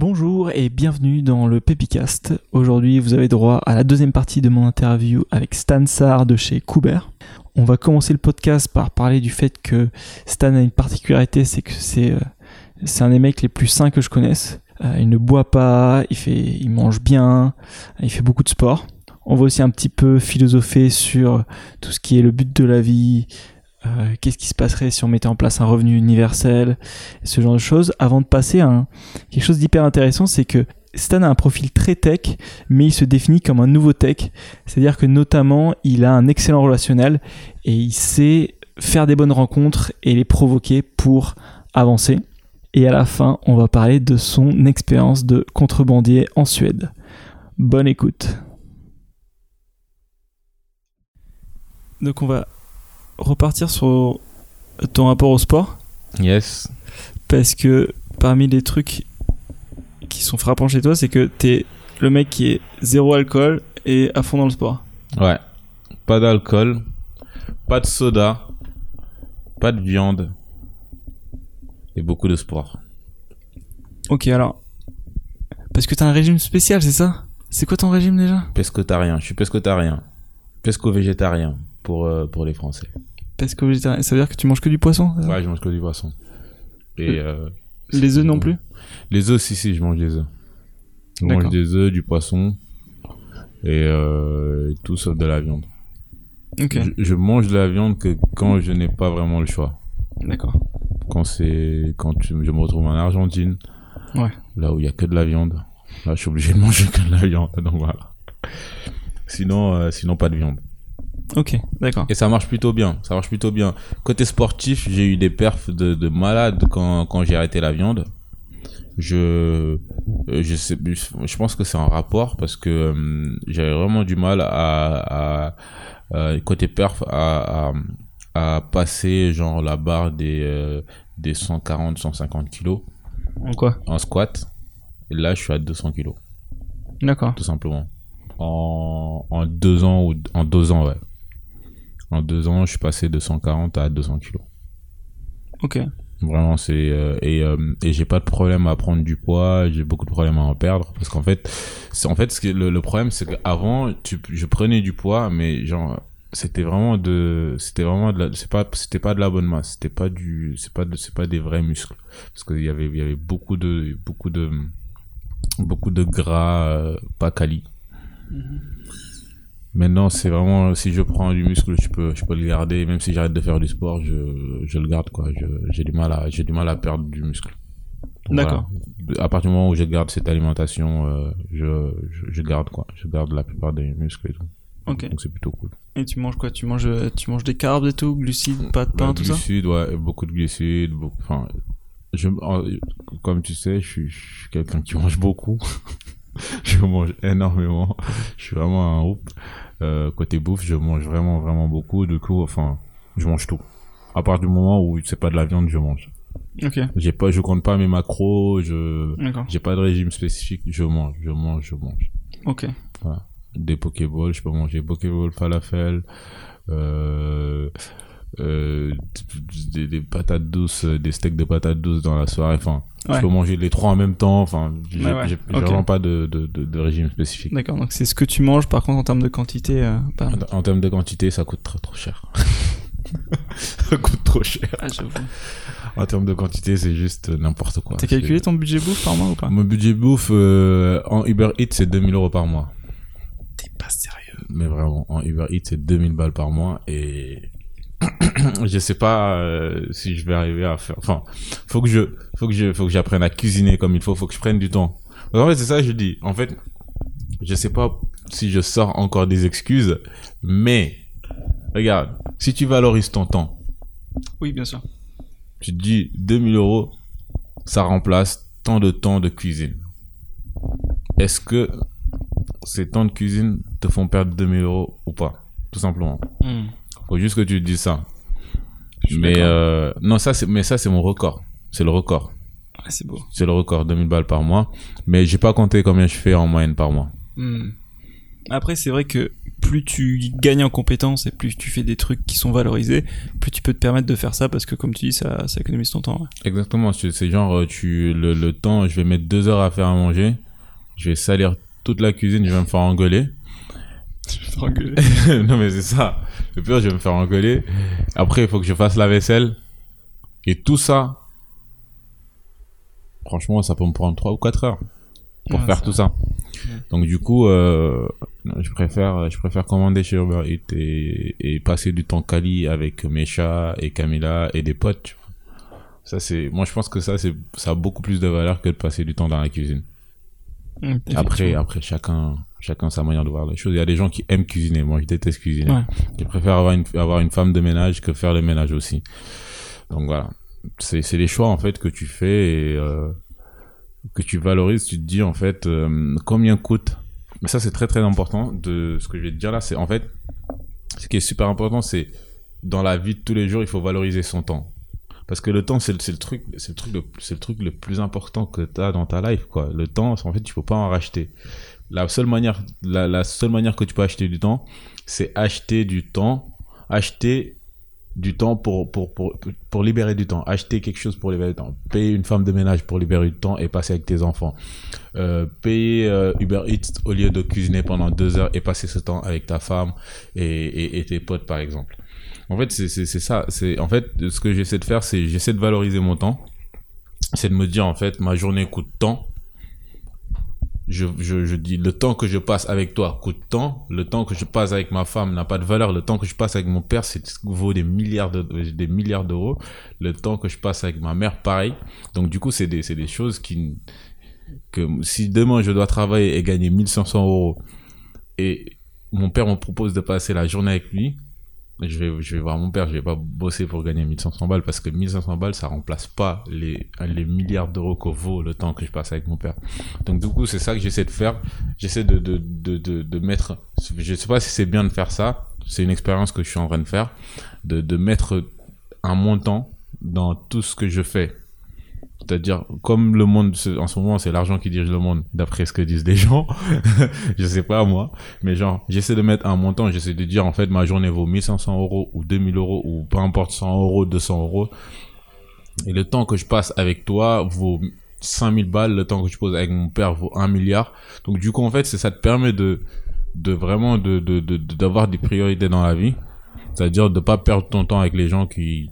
Bonjour et bienvenue dans le Pepicast. Aujourd'hui, vous avez droit à la deuxième partie de mon interview avec Stan Saar de chez Kuber. On va commencer le podcast par parler du fait que Stan a une particularité, c'est que c'est euh, un des mecs les plus sains que je connaisse. Euh, il ne boit pas, il il mange bien, il fait beaucoup de sport. On va aussi un petit peu philosopher sur tout ce qui est le but de la vie, euh, qu'est-ce qui se passerait si on mettait en place un revenu universel, ce genre de choses. Avant de passer à quelque chose d'hyper intéressant, c'est que Stan a un profil très tech, mais il se définit comme un nouveau tech. C'est-à-dire que notamment, il a un excellent relationnel et il sait faire des bonnes rencontres et les provoquer pour avancer. Et à la fin, on va parler de son expérience de contrebandier en Suède. Bonne écoute. Donc on va repartir sur ton rapport au sport Yes. parce que parmi les trucs qui sont frappants chez toi, c'est que t'es le mec qui est zéro alcool et à fond dans le sport. Ouais. Pas d'alcool, pas de soda, pas de viande et beaucoup de sport. Ok, alors. Parce que t'as un régime spécial, c'est ça? C'est quoi ton régime déjà? Pescotarien. Je suis pescotarien. Pesco-végétarien pour, euh, pour les Français. Pesco végétarien. Ça veut dire que tu manges que du poisson Ouais, je mange que du poisson. Et euh, Les œufs non plus Les œufs, si, si, je mange des œufs. Je mange des œufs, du poisson et euh, tout sauf de la viande. Ok, Je, je mange de la viande que quand je n'ai pas vraiment le choix. d'accord. Quand c'est quand tu- je me retrouve en Argentine, Ouais. là où il y a que de la viande, là je suis obligé de manger que de la viande. Donc voilà. Sinon, euh, sinon pas de viande. Ok, d'accord. Et ça marche plutôt bien. Ça marche plutôt bien. Côté sportif, j'ai eu des perfs de, de malade quand, quand j'ai arrêté la viande. Je, euh, je sais, je pense que c'est un rapport parce que euh, j'avais vraiment du mal à, à, à- côté perf à, à, à passer genre la barre des, euh, des 140, 150 kilos En quoi? En squat. Et là, je suis à 200 kilos, D'accord. tout simplement. En, en deux ans ou en deux ans, ouais. En deux ans, je suis passé de 140 à 200 kilos. Ok. Vraiment, c'est euh, et euh, et j'ai pas de problème à prendre du poids. J'ai beaucoup de problèmes à en perdre parce qu'en fait, c'est en fait ce que le, le problème, c'est qu'avant, tu je prenais du poids, mais genre c'était vraiment de c'était vraiment de c'est pas c'était pas de la bonne masse c'était pas du c'est pas c'est pas des vrais muscles parce qu'il y avait il y avait beaucoup de beaucoup de beaucoup de gras euh, pas quali Maintenant, c'est vraiment si je prends du muscle, je peux je peux le garder même si j'arrête de faire du sport, je je le garde quoi. J'ai du mal à j'ai du mal à perdre du muscle. D'accord. voilà. À partir du moment où je garde cette alimentation, euh, je, je je garde quoi. Je garde la plupart des muscles et tout. Donc c'est plutôt cool. Et tu manges quoi? Tu manges, tu manges des carbs et tout, glucides, pas de pain, Bah, tout ça? glucides, ouais, beaucoup de glucides, beaucoup, enfin, je, comme tu sais, je suis, quelqu'un qui mange beaucoup. je mange énormément. Je suis vraiment un groupe. Euh, côté bouffe, je mange vraiment, vraiment beaucoup. Du coup, enfin, je mange tout. À part du moment où c'est pas de la viande, je mange. Ok, J'ai pas, je compte pas mes macros, je, j'ai pas de régime spécifique, je mange, je mange, je mange. Ok. Des pokéballs, je peux manger pokéball, falafel, euh, euh, des, des patates douces, euh, des steaks de patates douces dans la soirée. Enfin, Ouais. je peux manger les trois en même temps. Enfin, j'ai Ouais, ouais. pas de, de, de, de régime spécifique. D'accord, donc c'est ce que tu manges, par contre, en termes de quantité, euh, pas... En, en termes de quantité, ça coûte trop trop cher. ça coûte trop cher. Ah, j'avoue. En termes de quantité, c'est juste n'importe quoi. T'as calculé ton budget bouffe par mois ou pas? Mon budget bouffe euh, en Uber Eats, c'est 2000 euros par mois. T'es pas sérieux. mais vraiment en Uber Eats c'est 2000 balles par mois et je sais pas euh, si je vais arriver à faire enfin faut que je faut que je faut que j'apprenne à cuisiner comme il faut faut que je prenne du temps en fait c'est ça que je dis en fait je sais pas si je sors encore des excuses mais regarde si tu valorises ton temps Oui, bien sûr. tu te dis 2000 euros ça remplace tant de temps de cuisine est-ce que ces temps de cuisine te font perdre 2000 euros ou pas tout simplement? Hmm. Faut juste que tu te dises ça mais euh, non ça c'est mais ça c'est mon record c'est le record Ouais, c'est beau. c'est le record 2000 balles par mois mais j'ai pas compté combien je fais en moyenne par mois Hmm. Après, c'est vrai que plus tu gagnes en compétences et plus tu fais des trucs qui sont valorisés, plus tu peux te permettre de faire ça parce que, comme tu dis, ça, ça économise ton temps. Exactement. C'est genre, tu, le, le temps, je vais mettre deux heures à faire à manger. Je vais salir toute la cuisine, je vais me faire engueuler. non, mais c'est ça. Le pire, je vais me faire engueuler. Après, il faut que je fasse la vaisselle. Et tout ça, franchement, ça peut me prendre 3 ou 4 heures pour Ouais, faire ça- tout ça. Donc, du coup, euh, je préfère, je préfère commander chez Uber Eats et, et passer du temps quali avec mes chats et Camilla et des potes. Ça, c'est, moi, je pense que ça, c'est, ça a beaucoup plus de valeur que de passer du temps dans la cuisine. Mmh, Après, après, chacun, chacun sa manière de voir les choses. Il y a des gens qui aiment cuisiner. Moi, je déteste cuisiner. Ouais. Je préfère avoir une, avoir une femme de ménage que faire le ménage aussi. Donc voilà. C'est, c'est les choix, en fait, que tu fais et, euh, que tu valorises. Tu te dis, en fait, euh, combien coûte? Mais ça, c'est très, très important de ce que je vais te dire là. C'est, en fait, ce qui est super important, c'est dans la vie de tous les jours, il faut valoriser son temps. Parce que le temps, c'est le, c'est le truc, c'est le truc, le, c'est le truc le plus important que tu as dans ta life, quoi. Le temps, en fait, tu peux pas en racheter. La seule manière, la, seule manière que tu peux acheter du temps, c'est acheter du temps, acheter du temps pour, pour, pour, pour libérer du temps, acheter quelque chose pour libérer du temps, payer une femme de ménage pour libérer du temps et passer avec tes enfants, euh, payer euh, Uber Eats au lieu de cuisiner pendant deux heures et passer ce temps avec ta femme et, et, tes potes par exemple. En fait, c'est ça. C'est en fait ce que j'essaie de faire, c'est j'essaie de valoriser mon temps. C'est de me dire en fait ma journée coûte tant. Je, je, je dis le temps que je passe avec toi coûte tant. Le temps que je passe avec ma femme n'a pas de valeur. Le temps que je passe avec mon père, c'est vaut des milliards de des milliards d'euros. Le temps que je passe avec ma mère, pareil. Donc du coup, c'est des c'est des choses qui que si demain je dois travailler et gagner 1500 euros et mon père me propose de passer la journée avec lui, je vais, je vais voir mon père, je vais pas bosser pour gagner 1500 balles parce que 1500 balles, ça remplace pas les, les milliards d'euros que vaut le temps que je passe avec mon père. Donc, du coup, c'est ça que j'essaie de faire. J'essaie de, de, de, de, de mettre, je sais pas si c'est bien de faire ça. C'est une expérience que je suis en train de faire, de, de mettre un montant dans tout ce que je fais. C'est-à-dire, comme le monde, en ce moment, c'est l'argent qui dirige le monde, d'après ce que disent les gens. je sais pas, moi. Mais genre, j'essaie de mettre un montant, j'essaie de dire, en fait, ma journée vaut 1500 euros ou 2000 euros ou peu importe 100 euros, 200 euros. Et le temps que je passe avec toi vaut 5000 balles, le temps que je pose avec mon père vaut 1 milliard. Donc, du coup, en fait, ça te permet de, de vraiment, de, de, des priorités dans la vie. C'est-à-dire de pas perdre ton temps avec les gens qui,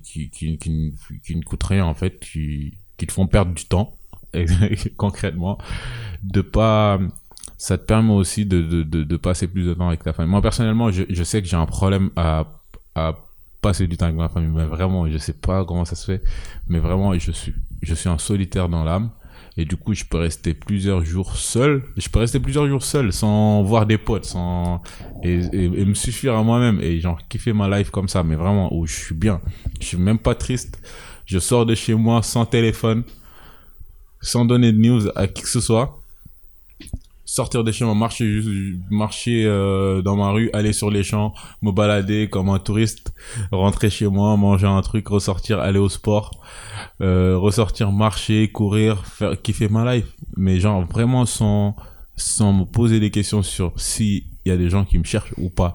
qui, qui, qui, qui, ne- coûtent rien, en fait, qui, qui te font perdre du temps, concrètement. De pas, ça te permet aussi de, de, de, de passer plus de temps avec ta famille. Moi, personnellement, je, je sais que j'ai un problème à, à passer du temps avec ma famille, mais vraiment, je sais pas comment ça se fait, mais vraiment, je suis, je suis un solitaire dans l'âme. Et du coup, je peux rester plusieurs jours seul. Je peux rester plusieurs jours seul sans voir des potes, sans et, me suffire à moi-même et genre kiffer ma life comme ça, mais vraiment où je suis bien. Je suis même pas triste. Je sors de chez moi sans téléphone, sans donner de news à qui que ce soit. Sortir de chez moi, marcher, marcher euh, dans ma rue, aller sur les champs, me balader comme un touriste, rentrer chez moi, manger un truc, ressortir, aller au sport, euh, ressortir, marcher, courir, faire kiffer ma life. Mais genre vraiment sans sans me poser des questions sur si il y a des gens qui me cherchent ou pas.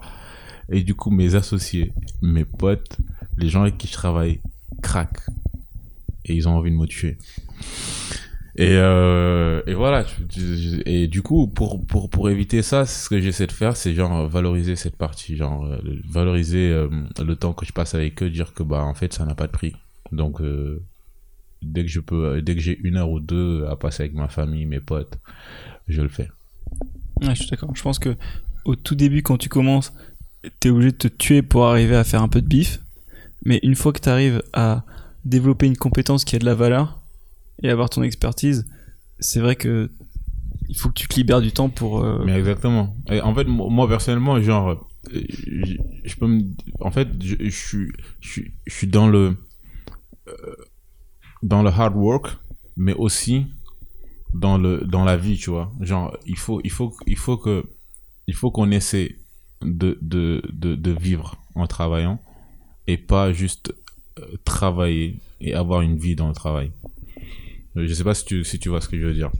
Et du coup, mes associés, mes potes, les gens avec qui je travaille craquent. Et ils ont envie de me tuer. Et, euh, et voilà. Et du coup, pour, pour, pour éviter ça, ce que j'essaie de faire, c'est genre euh, valoriser cette partie. Genre, euh, valoriser le temps que je passe avec eux, dire que bah en fait, ça n'a pas de prix. Donc, dès que je peux, dès que j'ai une heure ou deux à passer avec ma famille, mes potes, je le fais. Ouais, je suis d'accord. Je pense que au tout début, quand tu commences, t'es obligé de te tuer pour arriver à faire un peu de bif. Mais une fois que t'arrives à développer une compétence qui a de la valeur et avoir ton expertise, c'est vrai que il faut que tu te libères du temps pour. euh, Mais exactement. Et en fait, mo- moi personnellement, genre, euh, je, peux me, en fait, je, je suis, je suis, dans le, euh, dans le hard work, mais aussi dans le, dans la vie, tu vois. Genre, il faut, il faut, il faut que, il faut qu'on essaie de, de, de, de vivre en travaillant et pas juste travailler et avoir une vie dans le travail. Euh, Je sais pas si tu, si tu vois ce que je veux dire.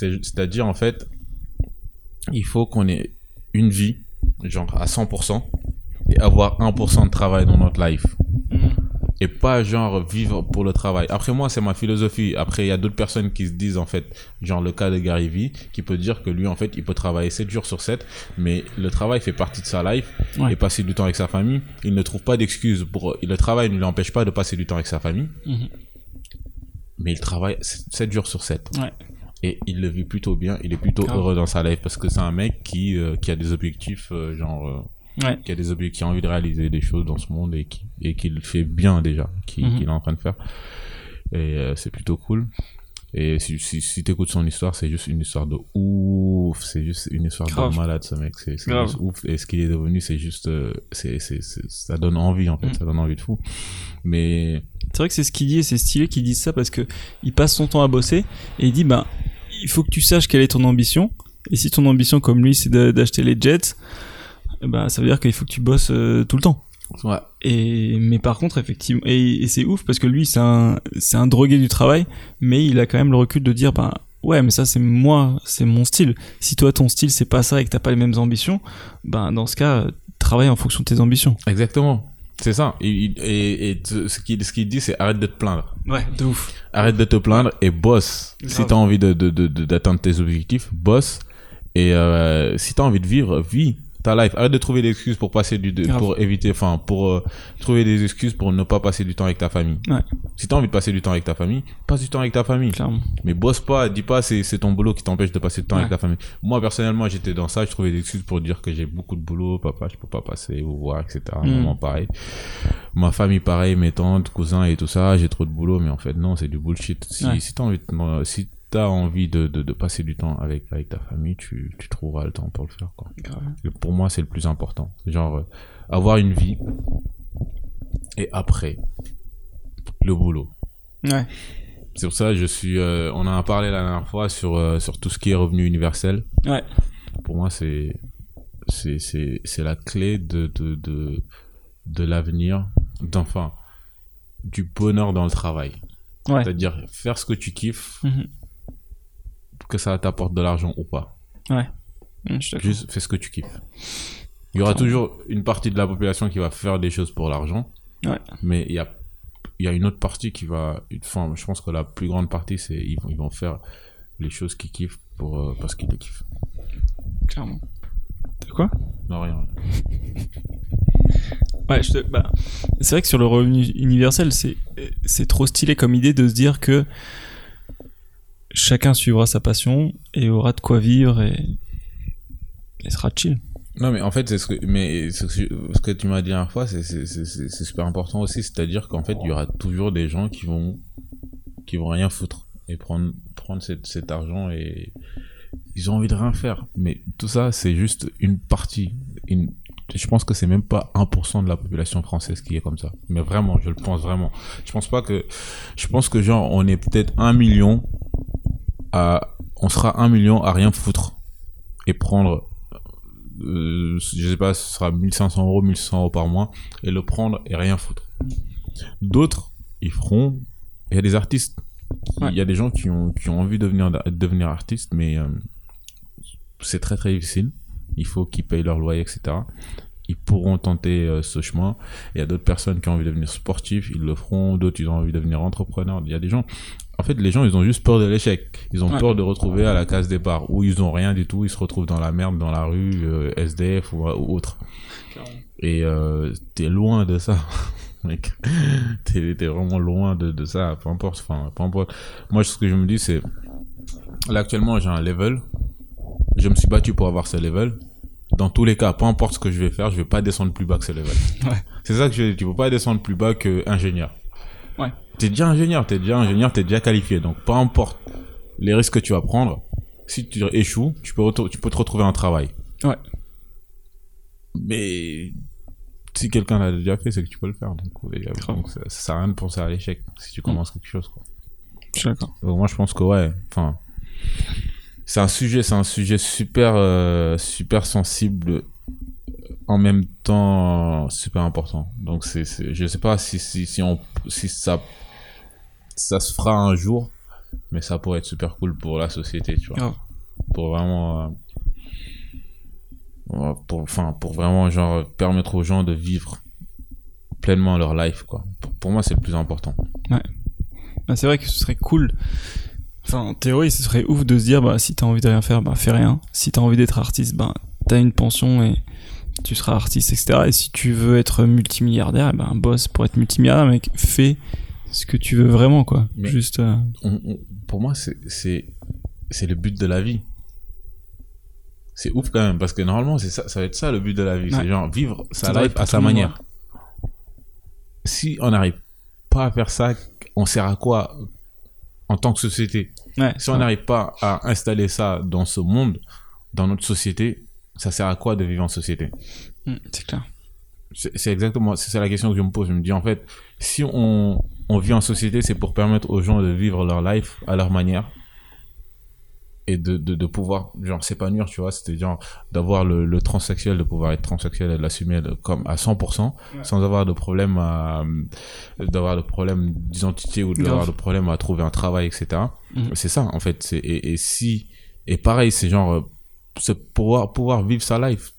C'est- C'est-à-dire, en fait, il faut qu'on ait une vie, genre à 100%, et avoir 1% de travail dans notre life. Mm. Et pas genre vivre pour le travail. Après moi, c'est ma philosophie. Après, il y a d'autres personnes qui se disent en fait, genre le cas de Gary Vee, qui peut dire que lui en fait, il peut travailler 7 jours sur 7, mais le travail fait partie de sa life Ouais. et passer du temps avec sa famille. Il ne trouve pas d'excuses pour le travail ne l'empêche pas de passer du temps avec sa famille, Mhm. Mais il travaille 7 jours sur 7. Ouais. Et il le vit plutôt bien, il est plutôt Grave. heureux dans sa life parce que c'est un mec qui, euh, qui a des objectifs, euh, genre, euh, Ouais. qui a des objectifs, qui a envie de réaliser des choses dans ce monde et qui, et qui le fait bien déjà, Mhm. qu'il est en train de faire. Et euh, c'est plutôt cool. Et si, si, si t'écoutes son histoire, c'est juste une histoire de ouf, c'est juste une histoire Grave. de malade ce mec, c'est juste ouf. Et ce qu'il est devenu, c'est juste, euh, c'est, c'est, c'est- ça donne envie en fait, Mhm. ça donne envie de fou. Mais C'est vrai que c'est ce qu'il dit et c'est stylé qu'il dise ça parce que il passe son temps à bosser et il dit ben il faut que tu saches quelle est ton ambition et si ton ambition comme lui c'est d'acheter les jets ben ça veut dire qu'il faut que tu bosses euh, tout le temps. ouais, Et mais par contre effectivement et, et c'est ouf parce que lui c'est un c'est un drogué du travail mais il a quand même le recul de dire ben ouais mais ça c'est moi c'est mon style. Si toi ton style c'est pas ça et que t'as pas les mêmes ambitions ben dans ce cas travaille en fonction de tes ambitions. exactement. C'est ça. Et, et, et ce qu'il ce qu'il dit, c'est arrête de te plaindre. Ouais de ouf. Arrête de te plaindre et bosse. Si t'as envie de, de, de, de- d'atteindre tes objectifs, bosse. Et euh, si t'as envie de vivre, vis ta life. Arrête de trouver des excuses pour passer du, de- pour éviter, enfin, pour euh, trouver des excuses pour ne pas passer du temps avec ta famille. Ouais. Si t'as envie de passer du temps avec ta famille, passe du temps avec ta famille. Clairement. Mais bosse pas, dis pas c'est, c'est ton boulot qui t'empêche de passer du temps Ouais. avec ta famille. Moi, personnellement, j'étais dans ça, je trouvais des excuses pour dire que j'ai beaucoup de boulot, papa, je peux pas passer, vous voir, etc. Mm. Maman, pareil. Ma famille, pareil, mes tantes, cousins et tout ça, j'ai trop de boulot, mais en fait, non, c'est du bullshit. Si, Ouais. si t'as envie, de, non, t'as envie de, de, de passer du temps avec, avec ta famille, tu, tu trouveras le temps pour le faire, quoi. Et pour moi, c'est le plus important. Genre, euh, avoir une vie, et après, le boulot. Ouais. C'est pour ça je suis. euh, on en a parlé la dernière fois sur euh, sur tout ce qui est revenu universel. Ouais. Pour moi, c'est c'est la clé de de de de l'avenir, d'enfin du bonheur dans le travail. Ouais. C'est-à-dire faire ce que tu kiffes, Mhm. Que ça t'apporte de l'argent ou pas. Je d'accord. Juste fais ce que tu kiffes. Il y aura toujours une partie de la population qui va faire des choses pour l'argent. Ouais. Mais il y a, il y a une autre partie qui va. Enfin, je pense que la plus grande partie, c'est ils vont, ils vont faire les choses qu'ils kiffent pour, euh, parce qu'ils les kiffent. Clairement. De quoi? Non, rien. rien. Ouais, je te- bah, c'est vrai que sur le revenu universel, c'est c'est trop stylé comme idée de se dire que chacun suivra sa passion et aura de quoi vivre et, sera chill. Non, mais en fait, c'est ce que, mais ce que, tu m'as dit la dernière fois, c'est, super important aussi. C'est-à-dire qu'en fait, il y aura toujours des gens qui vont, qui vont rien foutre et prendre, prendre cet, cet argent et ils ont envie de rien faire. Mais tout ça, c'est juste une partie. Une, je pense que c'est même pas 1% de la population française qui est comme ça. Mais vraiment, je le pense vraiment. Je pense pas que, je pense que genre, on est peut-être un million à, on sera un million à rien foutre et prendre euh, je sais pas, ce sera 1500 euros, 1600 euros par mois, et le prendre et rien foutre. D'autres, ils feront. Il y a des artistes. Ouais. Il y a des gens qui ont, qui ont envie de devenir, de devenir artistes, mais euh, c'est très très difficile. Il faut qu'ils payent leur loyer, etc. Ils pourront tenter euh, ce chemin. Il y a d'autres personnes qui ont envie de devenir sportifs, ils le feront. D'autres, ils ont envie de devenir entrepreneurs. Il y a des gens. En fait, les gens, ils ont juste peur de l'échec. Ils ont Ouais. peur de retrouver à la case départ où ils ont rien du tout. Ils se retrouvent dans la merde, dans la rue, euh, SDF ou, ou autre. Et euh, t'es loin de ça, mec. T'es t'es vraiment loin de, de ça. Peu importe. Enfin, peu importe. Moi, ce que je me dis, c'est là actuellement, j'ai un level. Je me suis battu pour avoir ce level. Dans tous les cas, peu importe ce que je vais faire, je vais pas descendre plus bas que ce level. Ouais. C'est ça que je dis. Tu peux pas descendre plus bas que ingénieur. Ouais. T'es déjà ingénieur, t'es déjà ingénieur, t'es déjà qualifié. Donc, peu importe les risques que tu vas prendre, si tu échoues, tu peux, tu peux te retrouver un travail. Ouais. Mais si quelqu'un l'a déjà fait, c'est que tu peux le faire. Donc, ça, ça sert à rien de penser à l'échec si tu commences quelque chose. Quoi. D'accord. Moi, je pense que ouais. Enfin, c'est un sujet, c'est un sujet super, euh, super sensible. En même temps, super important. Donc, c'est, je sais pas si, si, si on, si ça, ça se fera un jour, mais ça pourrait être super cool pour la société, tu vois pour vraiment euh, pour, enfin, pour vraiment genre permettre aux gens de vivre pleinement leur life, quoi. Pour, pour moi, c'est le plus important. Bah, c'est vrai que ce serait cool. Enfin, en théorie, ce serait ouf de se dire, bah, si t'as envie de rien faire, bah, fais rien. Si t'as envie d'être artiste, bah, t'as une pension et tu seras artiste, etc. Et si tu veux être multimilliardaire, eh ben, boss pour être multimilliardaire, mec, fais ce que tu veux vraiment, quoi. Mais- Juste, euh, On- on- pour moi, c'est, le but de la vie. C'est ouf quand même, parce que normalement, c'est ça, ça va être ça le but de la vie. Ouais. C'est genre vivre sa life à sa manière. Si on n'arrive pas à faire ça, on sert à quoi en tant que société? Ouais. Si on n'arrive pas à installer ça dans ce monde, dans notre société, ça sert à quoi de vivre en société Mm, c'est clair. C'est exactement, c'est ça la question que je me pose. Je me dis en fait, si on, on vit en société, c'est pour permettre aux gens de vivre leur life à leur manière et de, de, de pouvoir genre s'épanouir, tu vois. Genre d'avoir le, le transsexuel, de pouvoir être transsexuel et de l'assumer de- comme à 100%, sans avoir de problème à d'avoir de problème d'identité ou d'avoir de problème à trouver un travail, etc. Mhm. C'est ça en fait. Et, et si et pareil, c'est genre c'est pouvoir pouvoir vivre sa life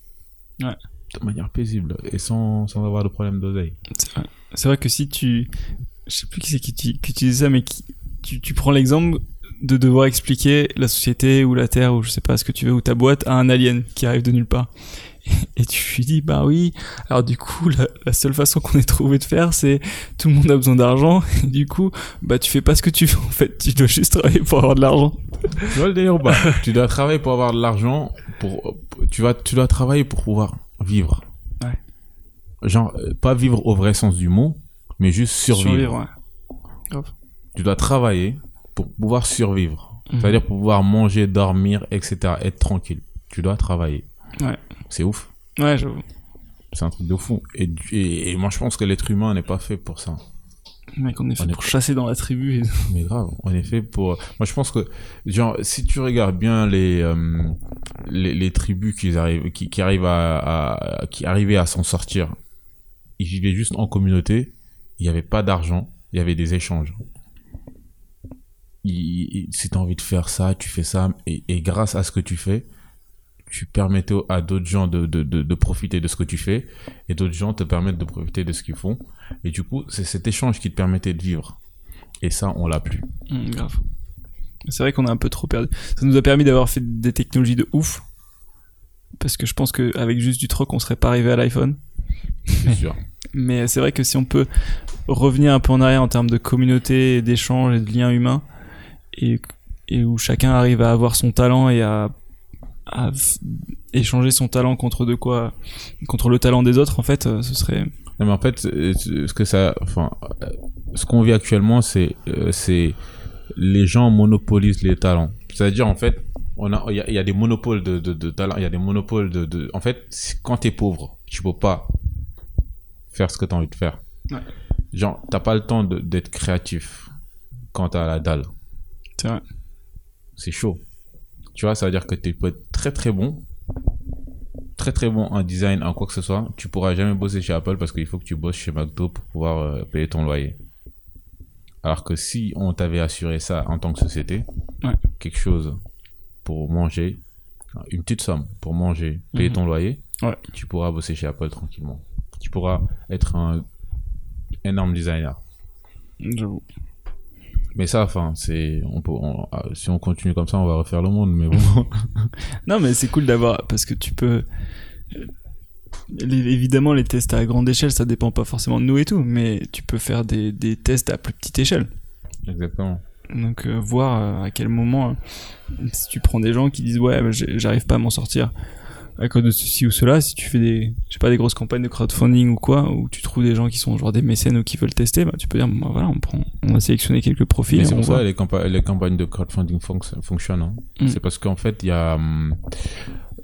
Ouais. de manière paisible et sans, sans avoir de problème d'oseille. C'est vrai. C'est vrai que si tu, je sais plus qui c'est qui, qui, qui disait ça, mais qui, tu, tu prends l'exemple de devoir expliquer la société ou la terre ou je sais pas ce que tu veux ou ta boîte à un alien qui arrive de nulle part. Et tu lui dis bah oui. Alors du coup la, la seule façon qu'on ait trouvé de faire c'est tout le monde a besoin d'argent. Et du coup bah tu fais pas ce que tu veux en fait. Tu dois juste travailler pour avoir de l'argent. Tu vois le délire ou pas? Tu dois travailler pour avoir de l'argent, pour, tu vas, tu dois travailler pour pouvoir vivre. Ouais. Genre, euh, pas vivre au vrai sens du mot, mais juste survivre. ouais. Tu dois travailler pour pouvoir survivre. Mhm. C'est-à-dire pour pouvoir manger, dormir, etc. Être tranquille. Tu dois travailler. Ouais. C'est ouf. Ouais j'avoue. C'est un truc de fou. Et, du- et, et moi, je pense que l'être humain n'est pas fait pour ça. On est fait On est pour chasser dans la tribu. Et... Mais grave, en effet, pour. Moi, je pense que, genre, si tu regardes bien les euh, les, les tribus qui arrivent, qui, qui arrivent à, à- qui arrivaient à s'en sortir, ils vivaient juste en communauté. Il n'y avait pas d'argent, il y avait des échanges. Il- il- si tu as envie de faire ça, tu fais ça, et, et grâce à ce que tu fais, tu permettais à d'autres gens de, de, de, de profiter de ce que tu fais, et d'autres gens te permettent de profiter de ce qu'ils font. Et du coup, c'est cet échange qui te permettait de vivre. Et ça, on l'a plus. Hum, grave. C'est vrai qu'on a un peu trop perdu. Ça nous a permis d'avoir fait des technologies de ouf. Parce que je pense qu'avec juste du troc, on serait pas arrivé à l'iPhone. c'est sûr. Mais c'est vrai que si on peut revenir un peu en arrière en termes de communauté, d'échange et de liens humains, et, et où chacun arrive à avoir son talent et à, à échanger son talent contre de quoi, contre le talent des autres, en fait, euh, ce serait. Non, mais en fait, euh, ce que ça, enfin, euh, ce qu'on vit actuellement, c'est, euh, c'est les gens monopolisent les talents. C'est-à-dire, en fait, on a, il y a, il y a des monopoles de, de, de talents, il y a des monopoles de, de, en fait, quand t'es pauvre, tu peux pas faire ce que t'as envie de faire. Ouais. Genre, t'as pas le temps d'être créatif quand t'as la dalle. C'est vrai. c'est chaud. Tu vois, ça veut dire que tu peux être très très bon, très très bon en design, en quoi que ce soit. Tu pourras jamais bosser chez Apple parce qu'il faut que tu bosses chez McDo pour pouvoir euh, payer ton loyer. Alors que si on t'avait assuré ça en tant que société, Ouais. quelque chose pour manger, une petite somme pour manger, payer Mhm. ton loyer, Ouais. tu pourras bosser chez Apple tranquillement. Tu pourras être un énorme designer. J'avoue. Mais ça, enfin, c'est, on peut, on- ah, si on continue comme ça, on va refaire le monde. Mais bon, Non, mais c'est cool d'avoir parce que tu peux. les- évidemment, les tests à grande échelle, ça dépend pas forcément de nous et tout, mais tu peux faire des, des tests à plus petite échelle. exactement. Donc, euh, voir euh, à quel moment, euh, si tu prends des gens qui disent ouais, bah, j'arrive pas à m'en sortir à cause de ceci ou cela, si tu fais des, je sais pas, des grosses campagnes de crowdfunding ou quoi, où tu trouves des gens qui sont genre des mécènes ou qui veulent tester, bah, tu peux dire, bah, voilà, on prend, on a sélectionné quelques profils c'est pour ça les, campa- les campagnes de crowdfunding fonc- fonctionnent. hein. Mm. C'est parce qu'en fait, il y a,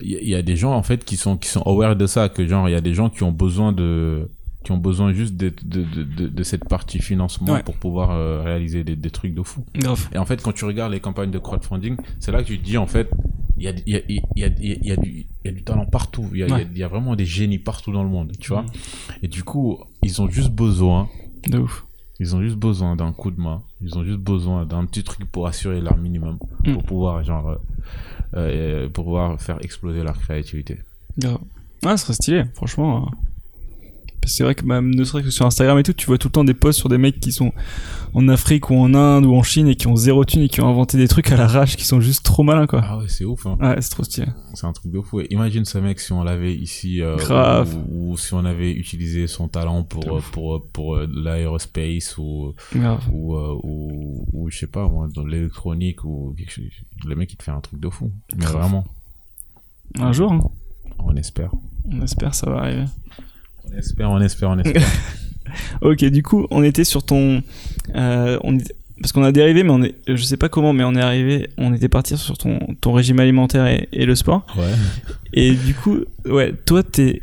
il y, a- des gens en fait qui sont qui sont aware de ça, que genre il y a des gens qui ont besoin de qui ont besoin juste de, de, de, cette partie financement Ouais. pour pouvoir euh, réaliser des, des trucs de fou. Et en fait, quand tu regardes les campagnes de crowdfunding, c'est là que tu te dis en fait, il y a, y, a, y, a, y, a du, il y a du talent partout. Il Ouais. y a vraiment des génies partout dans le monde, tu vois. Mm. Et du coup, ils ont juste besoin De ouf. ils ont juste besoin d'un coup de main. Ils ont juste besoin d'un petit truc pour assurer leur minimum. Mm. Pour pouvoir, genre, euh, euh, pour pouvoir faire exploser leur créativité. Ah, ce serait stylé, franchement. C'est vrai que même ne serait que sur Instagram et tout, tu vois tout le temps des posts sur des mecs qui sont en Afrique ou en Inde ou en Chine et qui ont zéro thune et qui ont inventé des trucs à la rage qui sont juste trop malins quoi. Ah ouais, c'est ouf. Hein. Ouais, c'est trop stylé. C'est un truc de fou. Imagine ce mec si on l'avait ici, euh, Grave. Ou, ou si on avait utilisé son talent pour euh, pour euh, pour, euh, l'aérospace ou ou, ou ou je sais pas moi dans l'électronique ou quelque chose. Le mec il te fait un truc de fou. Mais Grave. vraiment, Un jour, hein. on espère. on espère ça va arriver. On espère, on espère, on espère. Ok, du coup, on était sur ton. euh, on est- Parce qu'on a dérivé, mais on est. Je sais pas comment, mais on est arrivé. On était parti sur ton, ton régime alimentaire et, et le sport. ouais. Et du coup, ouais, toi, t'es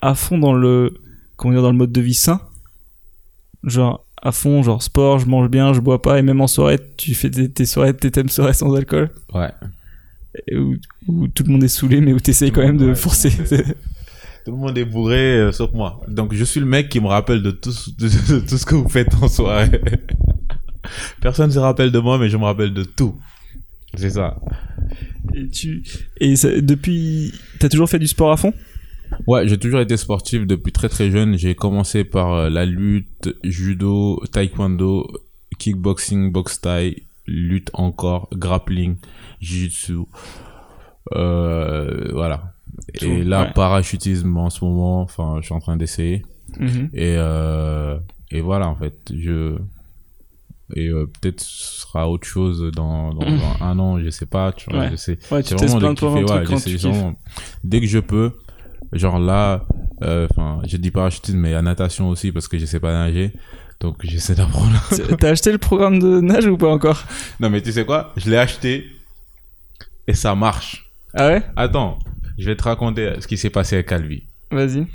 à fond dans le. Comment dire, dans le mode de vie sain. Genre, à fond, genre sport, je mange bien, je bois pas, et même en soirée, tu fais tes, tes soirées, tes thèmes soirées sans alcool. Ouais. Où, où tout le monde est saoulé, mais où t'essayes quand même de Ouais, forcer. tout le monde est bourré euh, sauf moi. Donc je suis le mec qui me rappelle de tout, ce- de, de tout ce que vous faites en soirée. Personne ne se rappelle de moi, mais je me rappelle de tout. C'est ça. et tu. Et ça- depuis. T'as toujours fait du sport à fond? Ouais, j'ai toujours été sportif depuis très très jeune. J'ai commencé par euh, la lutte, judo, taekwondo, kickboxing, boxe thaï, lutte encore, grappling, jiu-jitsu. Euh, voilà. Tout, Et là, ouais. parachutisme en ce moment, enfin, je suis en train d'essayer. Mhm. Et, euh, et voilà, en fait, je. Et euh, peut-être ce sera autre chose dans, dans, Mhm. dans un an, je sais pas, tu vois, Ouais. je. Ouais, C'est vraiment plein de kiffer, ouais, quand tu vraiment- Dès que je peux, genre là, euh, enfin, j'ai dit parachutisme, mais la natation aussi parce que je sais pas nager. Donc j'essaie d'apprendre. T'as acheté le programme de nage ou pas encore? Non, mais tu sais quoi? Je l'ai acheté et ça marche. Ah ouais? Attends, je vais te raconter ce qui s'est passé à Calvi. Vas-y.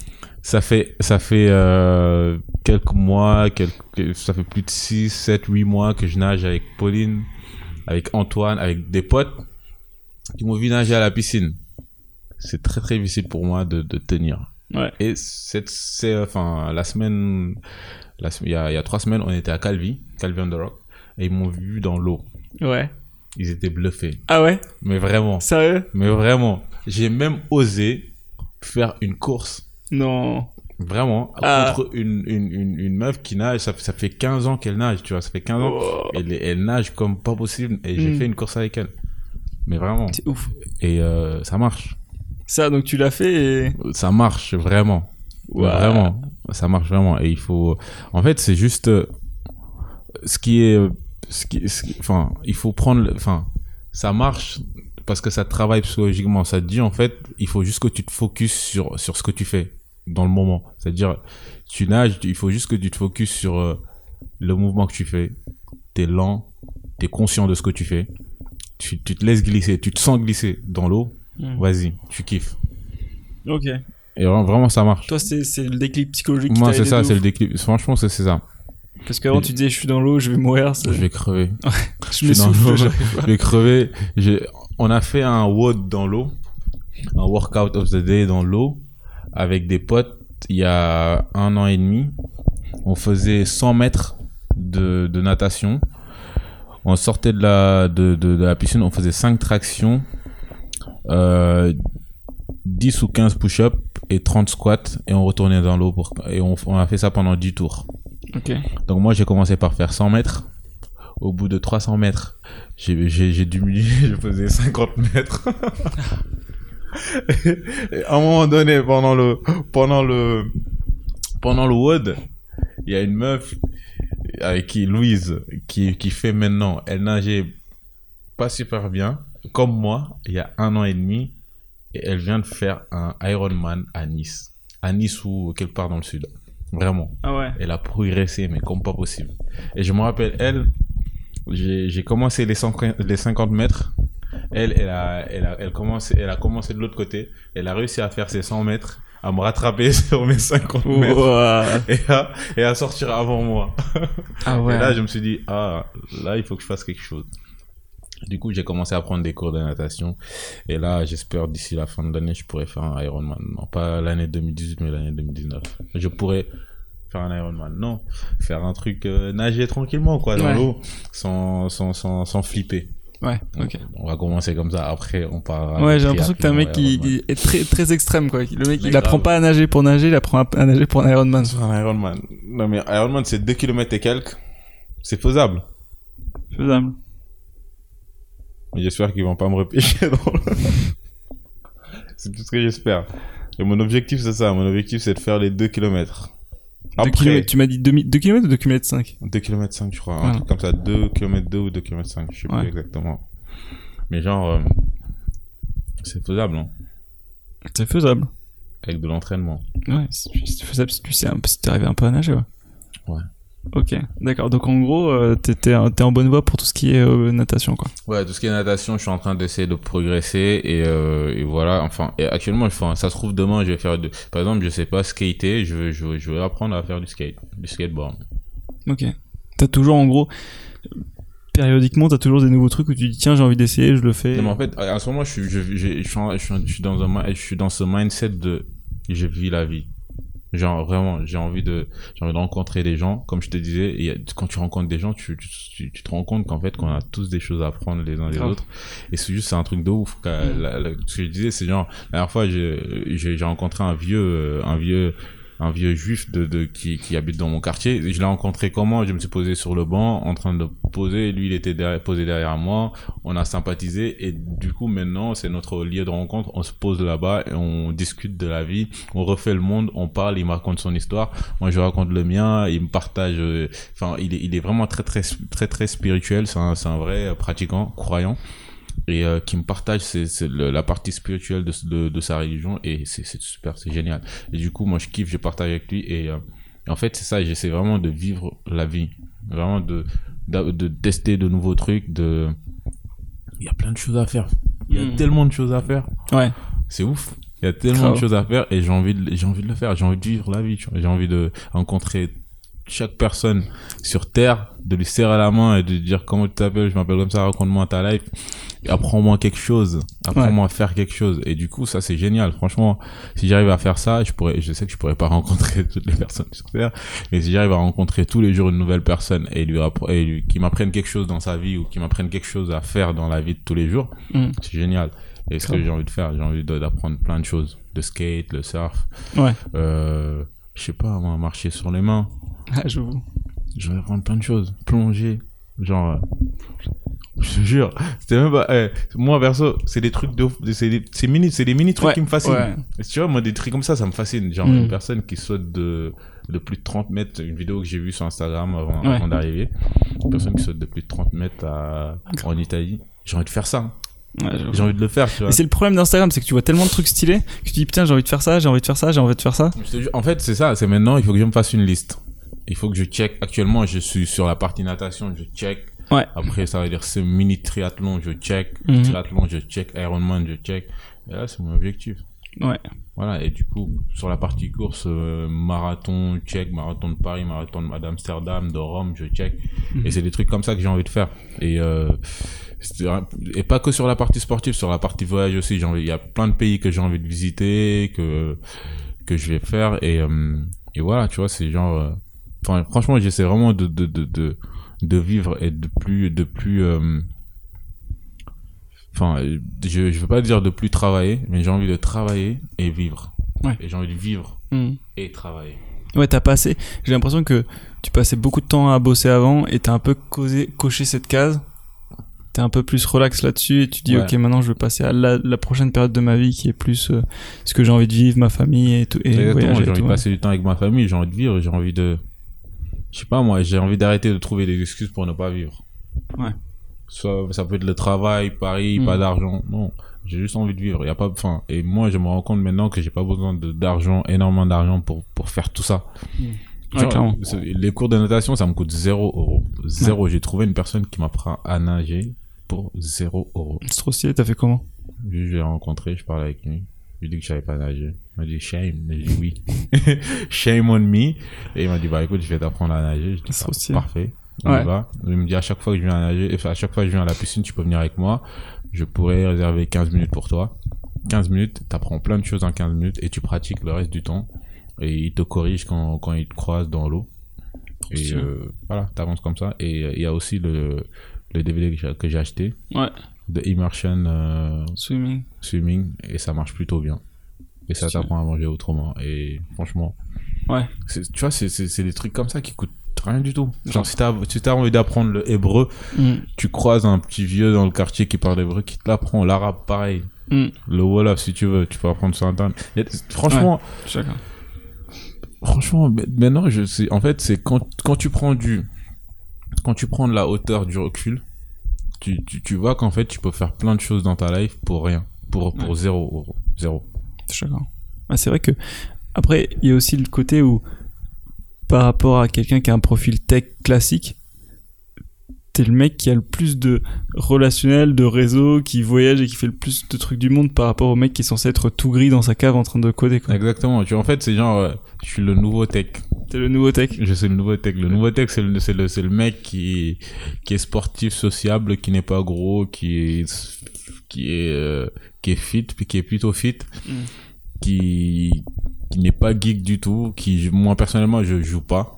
Ça fait, ça fait euh, quelques mois, quelques, ça fait plus de 6, 7, 8 mois que je nage avec Pauline, avec Antoine, avec des potes qui m'ont vu nager à la piscine. C'est très très difficile pour moi de, de tenir. Ouais. Et cette, c'est, enfin, la semaine, la, il y a, il y a trois semaines, on était à Calvi, Calvi on the Rock, et ils m'ont vu dans l'eau. Ouais. Ils étaient bluffés. Ah ouais? Mais vraiment, Sérieux? Mais vraiment. J'ai même osé faire une course Non. Vraiment, Ah. contre une, une, une, une meuf qui nage, ça, fait- ça fait 15 ans qu'elle nage, tu vois, ça fait 15 ans. Oh, Elle, elle nage comme pas possible et j'ai Mm. fait une course avec elle. Mais vraiment. c'est ouf. Et euh, ça marche. Ça, donc tu l'as fait et. Ça marche vraiment. Vraiment. Ça marche vraiment. Et il faut. En fait, c'est juste. euh, Ce qui est. Ce qui, ce qui- Enfin, il faut prendre. Enfin, ça marche parce que ça travaille psychologiquement. Ça te dit, en fait, il faut juste que tu te focuses sur, sur ce que tu fais dans le moment. C'est-à-dire, tu nages, il faut juste que tu te focuses sur euh, le mouvement que tu fais. T'es lent, t'es conscient de ce que tu fais. Tu, tu te laisses glisser, tu te sens glisser dans l'eau. Hmm. Vas-y, tu kiffes. Ok. Et vraiment, ça marche. Toi, c'est le déclic psychologique Moi, c'est ça, c'est le déclic. Franchement, c'est ça. Parce qu'avant, tu disais, je suis dans l'eau, je vais mourir. Je vais crever. Je suis dans l'eau. Je vais crever. On a fait un WOD dans l'eau. Un workout of the day dans l'eau. Avec des potes. Il y a un an et demi. On faisait 100 mètres de, de natation. On sortait de la, de, de, de la piscine. On faisait 5 tractions. Euh, 10 ou 15 push-ups et 30 squats. Et on retournait dans l'eau. Pour, et on, on a fait ça pendant 10 tours. Donc moi j'ai commencé par faire 100 mètres. Au bout de 300 mètres, j'ai diminué, je faisais 50 mètres. Et à un moment donné, pendant le pendant le pendant le WOD, il y a une meuf avec qui Louise qui qui fait maintenant, elle nageait pas super bien, comme moi, il y a un an et demi, et elle vient de faire un Ironman à Nice, à Nice ou quelque part dans le sud, vraiment. Ah ouais. Elle a progressé, mais comme pas possible. Et je me rappelle, elle, j'ai j'ai commencé les 50, les 50 mètres. Elle, elle a, elle a, elle commence, elle a commencé de l'autre côté. Elle a réussi à faire ses 100 mètres, à me rattraper sur mes 50 mètres et à, et à sortir avant moi. Ah ouais. Et là, je me suis dit, ah, là, il faut que je fasse quelque chose. Du coup, j'ai commencé à prendre des cours de natation. Et là, j'espère d'ici la fin de l'année, je pourrais faire un Ironman. Non, pas l'année 2018, mais l'année 2019. Je pourrais faire un Ironman. Non, faire un truc, euh, nager tranquillement, quoi, dans Ouais. l'eau, sans, sans, sans, sans flipper. Ouais, ok. On va commencer comme ça. Après, on parlera. Ouais, j'ai l'impression que t'es un mec qui est très, très extrême, quoi. Le mec, Mais il apprend pas à nager pour nager, il apprend à nager pour un Ironman. Sur un Ironman. Non, mais Ironman, c'est 2 km et quelques. C'est faisable. Faisable. Mais J'espère qu'ils vont pas me repêcher dans le... C'est tout ce que j'espère. Et mon objectif, c'est ça. Mon objectif, c'est de faire les 2 km. 2 km, tu m'as dit 2, 2 km ou 2 km 5 2 km 5, je crois. Ah. Un truc comme ça. 2 km 2 ou 2 km 5. Je sais Ouais. plus exactement. Mais genre, euh, c'est faisable, hein. C'est faisable. Avec de l'entraînement. Ouais, c'est faisable si tu sais un peu, si arrivé un peu à nager, ouais. Ouais. Ok, d'accord. Donc en gros, euh, t'es t'es en t'es en bonne voie pour tout ce qui est euh, natation, quoi. Ouais, tout ce qui est natation, je suis en train d'essayer de progresser et, euh, et voilà. Enfin, et actuellement, enfin, ça se trouve demain, je vais faire de, par exemple, je sais pas skater, je veux, je veux, je veux apprendre à faire du skate, du skateboard. Ok. T'as toujours en gros, périodiquement, t'as toujours des nouveaux trucs où tu dis tiens, j'ai envie d'essayer, je le fais. Non, mais en fait, à ce moment, je suis, je, je, je, suis je dans un, je suis dans ce mindset de, je vis la vie. Genre, vraiment, j'ai envie de, j'ai envie de rencontrer des gens. Comme je te disais, et quand tu rencontres des gens, tu, tu, tu, te rends compte qu'en fait, qu'on a tous des choses à apprendre les uns des autres. Et c'est juste, c'est un truc de ouf. qu'à- Mm. la- la- ce que je disais, c'est genre, la dernière fois, j'ai, j'ai j'ai rencontré un vieux, euh, un vieux, un vieux juif de, de qui, qui habite dans mon quartier. Je l'ai rencontré comment? Je me suis posé sur le banc, en train de poser. Lui, il était derrière, posé derrière moi. On a sympathisé et du coup, maintenant, c'est notre lieu de rencontre. On se pose là-bas et on discute de la vie. On refait le monde. On parle. Il me raconte son histoire. Moi, je raconte le mien. Il me partage. euh, Enfin, il est, il est vraiment très, très, très, très spirituel. C'est un, c'est un vrai pratiquant, croyant et euh, qui me partage c'est c'est le- la partie spirituelle de, de, de sa religion et c'est super c'est génial et du coup moi je kiffe je partage avec lui et euh, en fait c'est ça j'essaie vraiment de vivre la vie vraiment de de, de tester de nouveaux trucs de il y a plein de choses à faire il y a Mm. tellement de choses à faire Ouais. c'est ouf il y a tellement Grave. de choses à faire et j'ai envie de j'ai envie de le faire j'ai envie de vivre la vie j'ai envie de rencontrer chaque personne sur terre de lui serrer la main et de lui dire comment tu t'appelles je m'appelle comme ça raconte-moi ta life apprends-moi quelque chose apprends-moi à faire quelque chose. Et du coup ça c'est génial. Franchement si j'arrive à faire ça je pourrais je sais que je pourrais pas rencontrer toutes les personnes sur terre mais si j'arrive à rencontrer tous les jours une nouvelle personne et lui, et lui qui m'apprenne quelque chose dans sa vie ou qui m'apprenne quelque chose à faire dans la vie de tous les jours Mm. c'est génial. Et ce que j'ai envie de faire j'ai envie de- d'apprendre plein de choses le skate le surf Ouais. euh, je sais pas moi marcher sur les mains Ah, j'avoue. je vais apprendre plein de choses plonger genre euh, je te jure c'était même pas eh, moi perso c'est des trucs de c'est des c'est mini c'est des mini trucs Ouais, qui me fascinent ouais. Et tu vois moi des trucs comme ça ça me fascine genre Mm. une personne qui saute de de plus de 30 mètres une vidéo que j'ai vue sur Instagram avant, Ouais. avant d'arriver une personne qui saute de plus de 30 mètres à, en Italie j'ai envie de faire ça j'avoue. j'ai envie de le faire tu vois Et c'est le problème d'Instagram, c'est que tu vois tellement de trucs stylés que tu dis putain, j'ai envie de faire ça, j'ai envie de faire ça, j'ai envie de faire ça. Je En fait, c'est ça. C'est maintenant, il faut que je me fasse une liste. Il faut que je check. Actuellement, je suis sur la partie natation, je check. Ouais. Après, ça veut dire ce mini triathlon, je check. Mhm. Triathlon, je check. Ironman, je check. Et là, c'est mon objectif. Ouais. Voilà. Et du coup, sur la partie course, euh, marathon, check. Marathon de Paris, marathon d'Amsterdam, de Rome, je check. Mhm. Et c'est des trucs comme ça que j'ai envie de faire. Et, euh, et pas que sur la partie sportive, sur la partie voyage aussi. J'ai envie, il y a plein de pays que j'ai envie de visiter, que, que je vais faire. Et, euh, et voilà, tu vois, c'est genre, euh, enfin, franchement, j'essaie vraiment de, de, de, de, de vivre et de plus, de plus, euh, enfin, je, je veux pas dire de plus travailler, mais j'ai envie de travailler et vivre. Ouais. Et j'ai envie de vivre Mm. et travailler. Ouais, t'as passé. J'ai l'impression que tu passais beaucoup de temps à bosser avant et t'as un peu causé, coché cette case. T'es un peu plus relax là-dessus et tu dis Ouais. ok maintenant je vais passer à la, la prochaine période de ma vie qui est plus euh, ce que j'ai envie de vivre, ma famille et tout. Et j'ai envie tout, de ouais. passer du temps avec ma famille, j'ai envie de vivre, j'ai envie de, je sais pas moi, j'ai envie d'arrêter de trouver des excuses pour ne pas vivre. Ouais. Soit ça peut être le travail, Paris, pas d'argent, non, j'ai juste envie de vivre, y a pas, enfin, et moi je me rends compte maintenant que j'ai pas besoin de d'argent, énormément d'argent pour pour faire tout ça. Ouais, Genre, c'est- les cours de natation, ça me coûte 0 euros. Zéro. J'ai trouvé une personne qui m'apprend à nager pour 0 euros. C'est trop stylé, t'as fait comment? L'ai rencontré, je parle avec lui. Je lui ai dit que je savais pas nager. Il m'a dit shame. J'ai dit oui. shame on me. Et il m'a dit bah écoute, je vais t'apprendre à nager. Trop bah, stylé. parfait. On Ouais. va. Il me dit à chaque fois que je viens à nager, enfin, à chaque fois que je viens à la piscine, tu peux venir avec moi. Je pourrais réserver 15 minutes pour toi. 15 minutes, t'apprends plein de choses en 15 minutes et tu pratiques le reste du temps. Et il te corrige quand, quand il te croise dans l'eau. Et euh, voilà, t'avances comme ça. Et euh, il y a aussi le, le DVD j'ai- que j'ai acheté, Ouais. De Immersion euh, Swimming. Swimming, et ça marche plutôt bien. Et ça t'apprend à manger autrement. Et franchement, Ouais. tu vois, c'est- des trucs comme ça qui coûtent rien du tout. Genre. Si t'as si t'as envie d'apprendre le hébreu, Mm. tu croises un petit vieux dans le quartier qui parle hébreu qui te l'apprend. L'arabe, pareil. Mm. Le Wolof, si tu veux, tu peux apprendre sur Internet. Et franchement, suis d'accord. franchement, ma- maintenant, je sais, en fait, c'est quand, quand tu prends du, quand tu prends de la hauteur, du recul, tu, tu, tu vois qu'en fait, tu peux faire plein de choses dans ta life pour rien. Pour, pour Ouais. zéro euro. Zéro. Ah, c'est vrai que après il y a aussi le côté où par rapport à quelqu'un qui a un profil tech classique, t'es le mec qui a le plus de relationnel, de réseau, qui voyage et qui fait le plus de trucs du monde par rapport au mec qui est censé être tout gris dans sa cave en train de coder. Quoi. Exactement. Tu vois, en fait, c'est genre, euh, je suis le nouveau tech. T'es le nouveau tech. Je suis le nouveau tech. Le nouveau tech, c'est le, c'est le, c'est le mec qui, qui est sportif, sociable, qui n'est pas gros, qui est, qui est, euh, qui est fit, puis qui est plutôt fit, Mm. qui, qui n'est pas geek du tout, qui, moi, personnellement, je joue pas.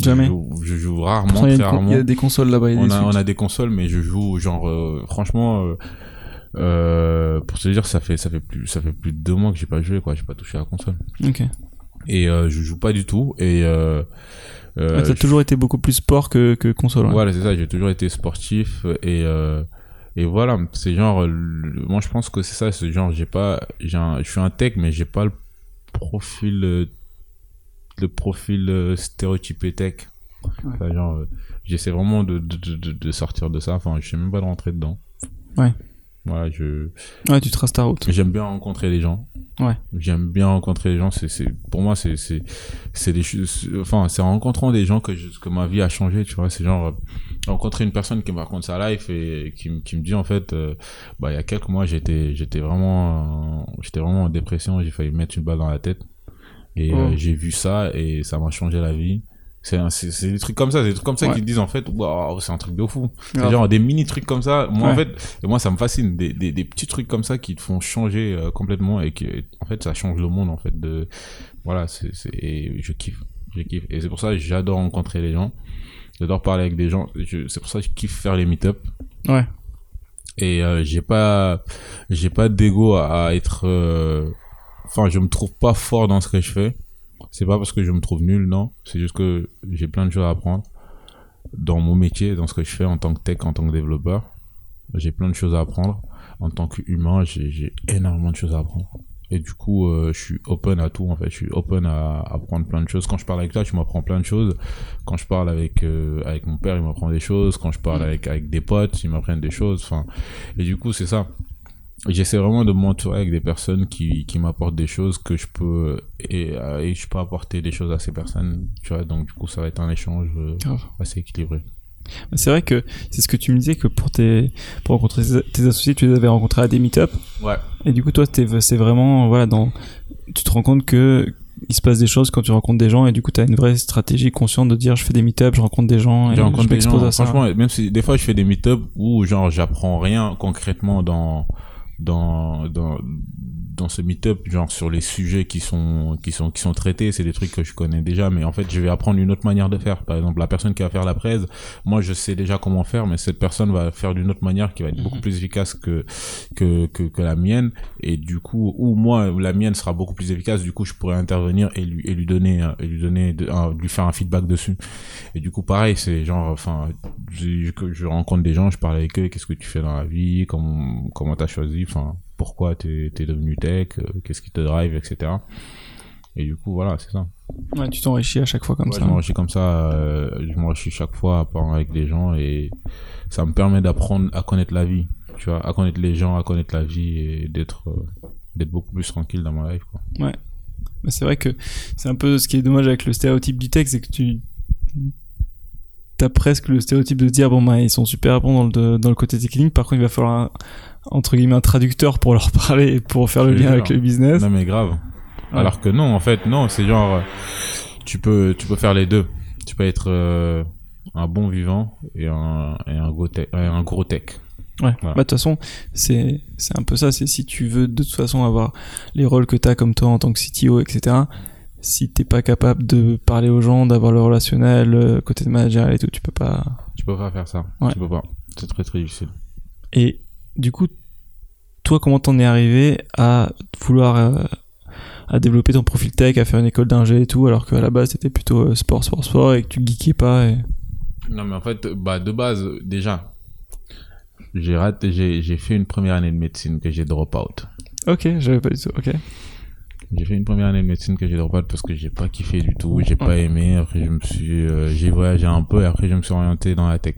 Jamais. Je joue, je joue rarement, Pourtant, il très rarement. il y a des consoles là-bas. il y a On a, on a des consoles, mais je joue, genre, euh, franchement, euh, euh, pour te dire, ça fait, ça fait plus, ça fait plus de deux mois que j'ai pas joué, quoi. J'ai pas touché à la console. Ok. Et, euh, je joue pas du tout, et, euh, euh, Ah, T'as je- toujours été beaucoup plus sport que, que console. ouais. voilà, c'est ça, j'ai toujours été sportif et euh, et voilà, c'est genre le- moi je pense que c'est ça, c'est genre j'ai pas j'ai je suis un tech mais j'ai pas le profil le profil stéréotypé tech. Ouais. Enfin, genre j'essaie vraiment de, de, de, de- de sortir de ça, enfin je sais même pas de rentrer dedans. Ouais. Voilà, je Ouais, tu traces ta route. J'aime bien rencontrer les gens. Ouais. J'aime bien rencontrer les gens. C'est, c'est, pour moi, c'est, c'est, c'est des choses, enfin, c'est en rencontrant des gens que, je- que ma vie a changé, tu vois. C'est genre, euh, rencontrer une personne qui me raconte sa life et qui, me- qui me dit, en fait, euh, bah, il y a quelques mois, j'étais, j'étais vraiment, euh, j'étais vraiment en dépression. J'ai failli me mettre une balle dans la tête. Et Oh. euh, j'ai vu ça et ça m'a changé la vie. C'est, c'est, c'est des trucs comme ça, c'est des trucs comme ça Ouais. qui te disent, en fait, waouh, c'est un truc de fou. C'est Grave. genre des mini trucs comme ça. Moi, en fait, et moi, ça me fascine. Des, des, des petits trucs comme ça qui te font changer euh, complètement et qui, en fait, ça change le monde, en fait. De, voilà, c'est, c'est, et je kiffe. Je kiffe. Et c'est pour ça que j'adore rencontrer les gens. J'adore parler avec des gens. C'est pour ça que je kiffe faire les meet-up. Ouais. Et euh, j'ai pas, j'ai pas d'ego à, à être. euh, Enfin, je me trouve pas fort dans ce que je fais. C'est pas parce que je me trouve nul, non. C'est juste que j'ai plein de choses à apprendre dans mon métier, dans ce que je fais en tant que tech, en tant que développeur. J'ai plein de choses à apprendre. En tant qu'humain, j'ai énormément de choses à apprendre. Et du coup, euh, je suis open à tout, en fait. Je suis open à à apprendre plein de choses. Quand je parle avec toi, tu m'apprends plein de choses. Quand je parle avec, euh, avec mon père, il m'apprend des choses. Quand je parle Mm. avec, avec des potes, ils m'apprennent des choses. Enfin, et du coup, c'est ça. J'essaie vraiment de m'entourer avec des personnes qui, qui m'apportent des choses que je peux et, et je peux apporter des choses à ces personnes tu vois. Donc du coup ça va être un échange euh, assez équilibré. C'est vrai que c'est ce que tu me disais que pour tes pour rencontrer tes- associés, tu les avais rencontrés à des meet-up. ouais. Et du coup, toi, c'est vraiment voilà dans tu te rends compte que il se passe des choses quand tu rencontres des gens et du coup, tu as une vraie stratégie consciente de dire je fais des meet-up, je rencontre des gens et je des m'expose gens à ça. franchement même si des fois je fais des meet-up où genre j'apprends rien concrètement dans dans dans dans ce meet-up genre sur les sujets qui sont qui sont qui sont traités c'est des trucs que je connais déjà mais en fait je vais apprendre une autre manière de faire. Par exemple la personne qui va faire la presse moi je sais déjà comment faire mais cette personne va faire d'une autre manière qui va être beaucoup Mhm. plus efficace que, que que que la mienne. Et du coup ou moi la mienne sera beaucoup plus efficace. Du coup je pourrais intervenir et lui et lui donner et lui donner de- un- lui faire un feedback dessus. Et du coup pareil c'est genre enfin je- je rencontre des gens je parle avec eux qu'est-ce que tu fais dans la vie comment comment t'as choisi enfin pourquoi t'es es devenu tech euh, qu'est-ce qui te drive etc et du coup voilà c'est ça. Ouais, tu t'enrichis à chaque fois comme Ouais, ça. je m'enrichis comme ça euh, je m'enrichis chaque fois à parler avec des gens et ça me permet d'apprendre à connaître la vie tu vois à connaître les gens à connaître la vie et d'être euh, d'être beaucoup plus tranquille dans ma life quoi. Mais c'est vrai que c'est un peu ce qui est dommage avec le stéréotype du texte, c'est que tu t'as presque le stéréotype de dire bon bah ils sont super bons dans le dans le côté technique. Par contre, il va falloir un, entre guillemets un traducteur pour leur parler et pour faire le lien avec le business. non mais grave Ouais. alors que non en fait non c'est genre euh, tu peux tu peux faire les deux tu peux être euh, un bon vivant et un et un gros tech, et un gros tech Ouais. Voilà. Bah de toute façon, c'est c'est un peu ça. C'est si tu veux de toute façon avoir les rôles que t'as comme toi en tant que CTO, etc. Si t'es pas capable de parler aux gens, d'avoir le relationnel, euh, côté de manager et tout, tu peux pas. tu peux pas faire ça Ouais. tu peux pas C'est très très difficile. Et du coup, toi, comment t'en es arrivé à vouloir euh, à développer ton profil tech, à faire une école d'ingé et tout, alors qu'à la base t'étais plutôt euh, sport, sport, sport et que tu geekais pas et... Non, mais en fait, bah, de base, déjà, j'ai raté, j'ai, j'ai fait une première année de médecine que j'ai drop out. Ok, j'avais pas du tout, ok. J'ai fait une première année de médecine que j'ai out parce que j'ai pas kiffé du tout, j'ai pas aimé. Après, je me suis, euh, j'ai voyagé un peu et après, je me suis orienté dans la tech.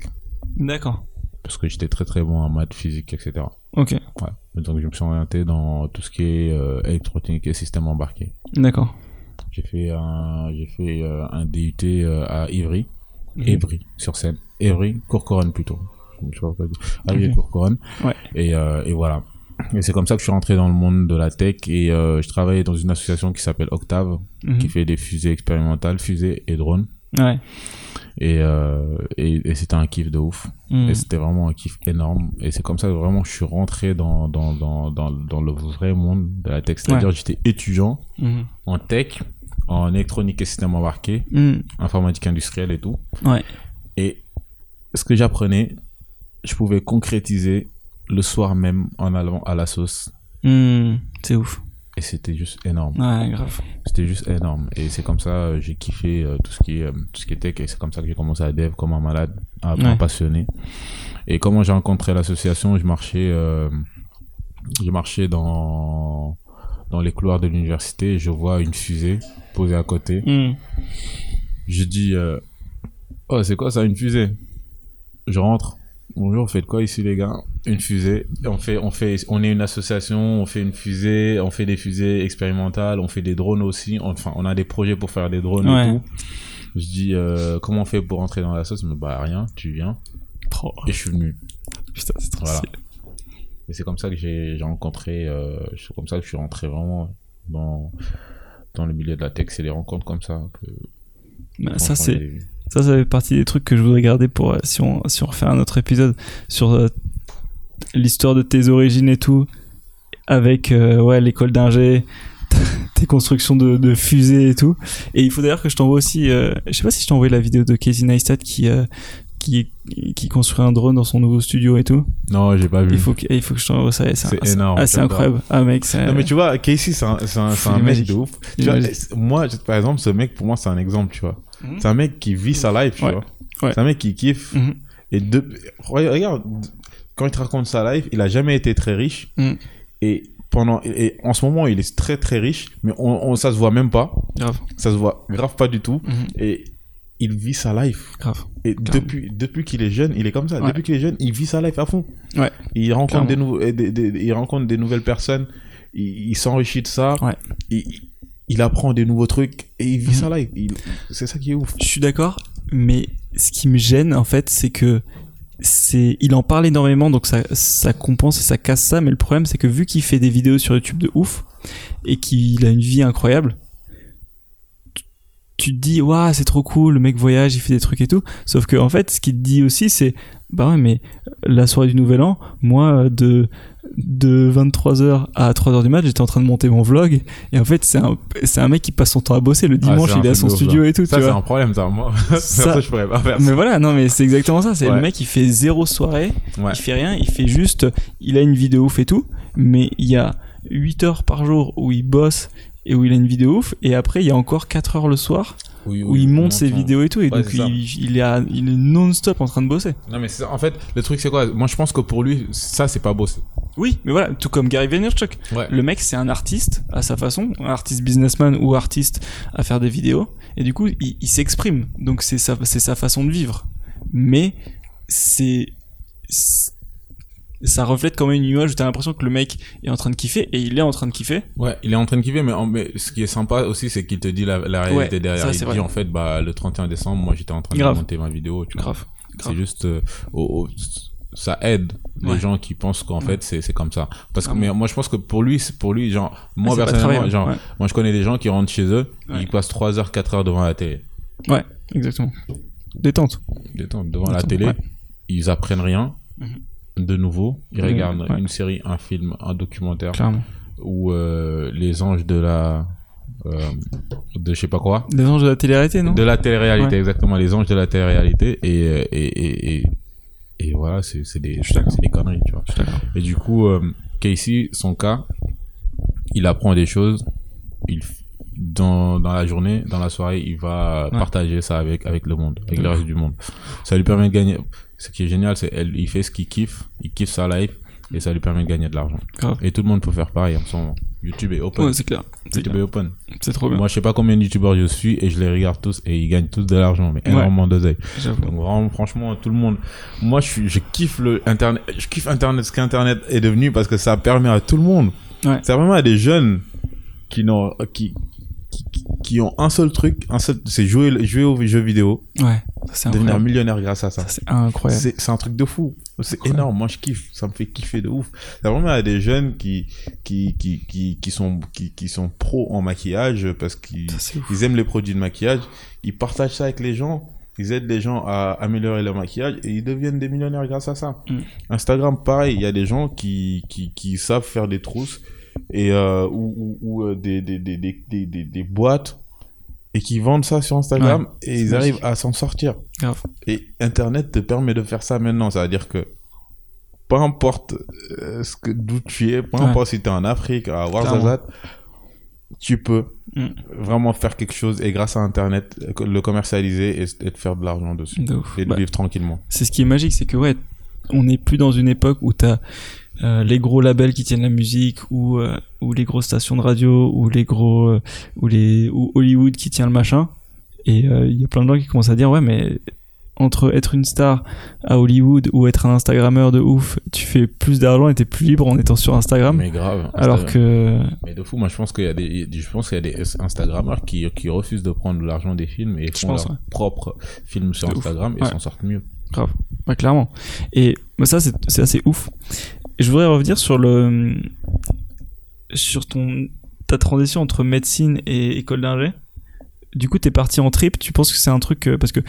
D'accord. Parce que j'étais très très bon en maths, physique, etc. Ok, Ouais. Donc, je me suis orienté dans tout ce qui est euh, électronique et système embarqué. d'accord. J'ai fait un, j'ai fait euh, un DUT euh, à Ivry, Mhm. Évry, sur scène. Évry, Courcouronne plutôt. Je sais pas pourquoi. Ah oui, Ok. Courcouronne. Ouais. Et, et voilà. Et c'est comme ça que je suis rentré dans le monde de la tech et euh, je travaillais dans une association qui s'appelle Octave, Mhm. qui fait des fusées expérimentales, fusées et drones. Ouais. Et, euh, et, et c'était un kiff de ouf. Mhm. Et c'était vraiment un kiff énorme. Et c'est comme ça que vraiment je suis rentré dans, dans, dans, dans, dans le vrai monde de la tech. C'est-à-dire Ouais. que j'étais étudiant Mhm. en tech, en électronique et système embarqué, informatique industrielle et tout. Ouais. Et ce que j'apprenais, je pouvais concrétiser le soir même en allant à la sauce. Mhm. C'est ouf. Et c'était juste énorme. Ouais, grave. C'était juste énorme. Et c'est comme ça, euh, j'ai kiffé euh, tout ce qui est, euh, tout ce qui est tech. Et c'est comme ça que j'ai commencé à dev comme un malade, un Ouais. un passionné. Et comment j'ai rencontré l'association, je marchais, euh, je marchais dans, dans les couloirs de l'université je vois une fusée posée à côté. Mhm. Je dis, oh, c'est quoi ça, une fusée? Je rentre. Bonjour, vous faites quoi ici, les gars? Une fusée. On fait, on fait, on est une association, on fait une fusée, on fait des fusées expérimentales, on fait des drones aussi. Enfin, on a des projets pour faire des drones Ouais. et tout. Je dis, euh, comment on fait pour entrer dans la sauce? Mais bah rien, tu viens. Trop. Et je suis venu. Putain, c'est trop Voilà. Et c'est comme ça que j'ai rencontré, euh, c'est comme ça que je suis rentré vraiment dans dans le milieu de la tech. C'est les rencontres comme ça que. Bah, ça, c'est, ça, ça fait partie des trucs que je voudrais garder pour, euh, si on, si on refait un autre épisode sur euh, l'histoire de tes origines et tout, avec, euh, ouais, l'école d'ingé, tes constructions de, de fusées et tout. Et il faut d'ailleurs que je t'envoie aussi, euh, je sais pas si je t'ai envoyé la vidéo de Casey Neistat qui, euh, qui, qui construit un drone dans son nouveau studio et tout. Non, j'ai pas vu. Il faut que, il faut que je t'envoie ça. C'est, C'est énorme, Ah, c'est incroyable. Ah, mec, c'est, Non mais tu vois, Casey c'est un, un, mec de ouf. Tu vois, moi, par exemple, ce mec pour moi c'est un exemple, tu vois. Mhm. C'est un mec qui vit sa life, tu Ouais. vois. Ouais. C'est un mec qui kiffe. Mhm. Et de... regarde, quand il te raconte sa life, il a jamais été très riche. Mhm. Et pendant, et en ce moment, il est très très riche, mais on, on, ça se voit même pas. grave. Ça se voit grave pas du tout. Et il vit sa life. Grave. Et depuis, depuis qu'il est jeune, il est comme ça. Ouais. Depuis qu'il est jeune, il vit sa life à fond. Ouais. Il rencontre, Clairement. des, des, des- il rencontre des nouvelles personnes. Il, il s'enrichit de ça. Ouais. Il, il apprend des nouveaux trucs et il vit sa life. Il- C'est ça qui est ouf. Je suis d'accord, mais ce qui me gêne en fait, c'est que c'est, il en parle énormément, donc ça, ça compense et ça casse ça. Mais le problème, c'est que vu qu'il fait des vidéos sur YouTube de ouf et qu'il a une vie incroyable, tu- tu te dis waouh c'est trop cool, le mec voyage, il fait des trucs et tout. Sauf que en fait, ce qu'il te dit aussi, c'est bah ouais, mais la soirée du Nouvel An, moi de de 23h à 3h du mat, j'étais en train de monter mon vlog et en fait, c'est un c'est un mec qui passe son temps à bosser le dimanche, Ah, un il est à son studio et tout, Ça, c'est un problème, ça. Moi, Ça- ça, je pourrais pas faire Mais ça. voilà, non, mais c'est exactement ça. C'est Ouais. le mec, il fait zéro soirée, Ouais. il fait rien, il fait juste, il a une vidéo ouf et tout, mais il y a 8 heures par jour où il bosse et où il a une vidéo ouf, et après il y a encore 4 heures le soir Oui, où il monte ses vidéos et tout, et Ouais, donc il, il est, à- il est non-stop en train de bosser. Non, mais en fait, le truc, c'est quoi? Moi, je pense que pour lui, ça, c'est pas beau. Oui, mais voilà, tout comme Gary Vaynerchuk. Ouais. Le mec, c'est un artiste à sa façon, un artiste businessman ou artiste à faire des vidéos, et du coup, il, il s'exprime. Donc c'est sa, c'est sa façon de vivre. Mais c'est, c'est- ça reflète quand même une image où t'as l'impression que le mec est en train de kiffer, et il est en train de kiffer. Ouais, il est en train de kiffer, mais, en- mais ce qui est sympa aussi, c'est qu'il te dit la, la réalité Ouais, derrière. ça, il c'est te vrai. dit, en fait, bah, le 31 décembre, moi, j'étais en train Grave. de monter ma vidéo. Tu vois. Grave. grave. C'est juste, euh, au- au- ça aide les Ouais. gens qui pensent qu'en fait, c'est, c'est comme ça. Parce que, mais moi, je pense que pour lui, pour lui, genre, moi, pas personnellement, genre, ouais. moi, je connais des gens qui rentrent chez eux, ils passent 3 heures, 4 heures devant la télé. Ouais, exactement. Détente. Détente, devant la télé, ils apprennent rien. Mhm. De nouveau, ils regardent une série, un film, un documentaire, ou euh, les anges de la, euh, de je sais pas quoi, Des anges de la télé-réalité, non? De la télé-réalité, Ouais. exactement, les anges de la télé-réalité, et, euh, et, et, et et voilà, c'est c'est des, c'est des conneries, tu vois. Et du coup, euh, Casey, son cas, il apprend des choses, il, dans, dans la journée, dans la soirée, il va partager ça avec, avec le monde, avec le reste du monde. Ça lui permet de gagner. Ce qui est génial, c'est il fait ce qu'il kiffe, il kiffe sa life, et ça lui permet de gagner de l'argent. Et tout le monde peut faire pareil en ce moment. YouTube est open. Ouais, c'est clair. YouTube est open. C'est trop bien. Moi, je sais pas combien de youtubeurs je suis et je les regarde tous et ils gagnent tous de l'argent, mais énormément d'oseille. Donc vraiment, franchement, tout le monde. Moi, je suis, je kiffe le internet, je kiffe internet, ce qu'internet est devenu parce que ça permet à tout le monde. Ouais. C'est vraiment à des jeunes qui n'ont, qui, qui, qui ont un seul truc, un seul, c'est jouer, jouer aux jeux vidéo. Ouais. Devenir millionnaire grâce à ça. ça c'est incroyable. C'est un truc de fou. C'est énorme. Moi, je kiffe. Ça me fait kiffer de ouf. C'est vraiment à des jeunes qui, qui, qui, qui, qui sont, qui, qui sont pros en maquillage parce qu'ils, ils aiment les produits de maquillage. Ils partagent ça avec les gens. Ils aident les gens à améliorer leur maquillage et ils deviennent des millionnaires grâce à ça. Mm. Instagram, pareil. Il y a des gens qui, qui, qui savent faire des trousses et, euh, ou, ou, ou euh, des, des, des, des, des, des boîtes et qui vendent ça sur Instagram Ouais, et ils arrivent à s'en sortir. Grave. Et Internet te permet de faire ça maintenant. Ça veut dire que peu importe euh, ce que d'où tu es, peu Ouais. importe si tu es en Afrique, à. Ouarzazate, tu peux Mm. vraiment faire quelque chose et grâce à Internet le commercialiser et, et te faire de l'argent dessus De et de Bah, vivre tranquillement. c'est ce qui est magique, c'est que ouais, on n'est plus dans une époque où t'as euh, les gros labels qui tiennent la musique ou euh, ou les grosses stations de radio ou les gros euh, ou les ou Hollywood qui tient le machin et il y a plein de gens qui commencent à dire ouais mais entre être une star à Hollywood ou être un Instagrammeur de ouf, tu fais plus d'argent et t'es plus libre en étant sur Instagram. Mais grave. alors que Mais de fou, moi je pense qu'il y a des, je pense qu'il y a des Instagrammeurs qui, qui refusent de prendre l'argent des films et font pense, leur ouais. propre film sur De ouf. Instagram et Ouais. s'en sortent mieux. Grave. Ouais, clairement. Et bah, ça, c'est c'est assez ouf. Je voudrais revenir sur le sur ton ta transition entre médecine et école d'ingé. Du coup, t'es parti en trip. Tu penses que c'est un truc euh, parce que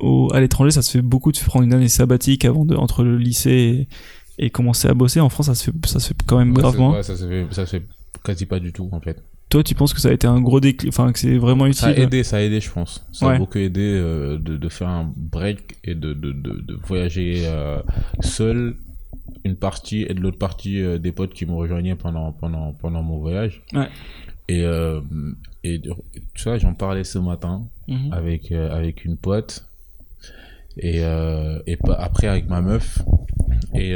au, à l'étranger, ça se fait beaucoup de prendre une année sabbatique avant de entre le lycée et, et commencer à bosser. En France, ça se fait ça se fait quand même Ouais, gravement. ouais, ça se fait, ça se fait quasi pas du tout en fait. Toi, tu penses que ça a été un gros déclic, enfin que c'est vraiment utile. Ça a aidé, ça a aidé, je pense. Ça Ouais. a beaucoup aidé euh, de, de faire un break et de, de, de, de voyager euh, seul une partie et de l'autre partie euh, des potes qui me rejoignaient pendant, pendant, pendant mon voyage. Ouais. Et, euh, et tu vois, j'en parlais ce matin Mhm. avec, euh, avec une pote et, euh, et après avec ma meuf. Et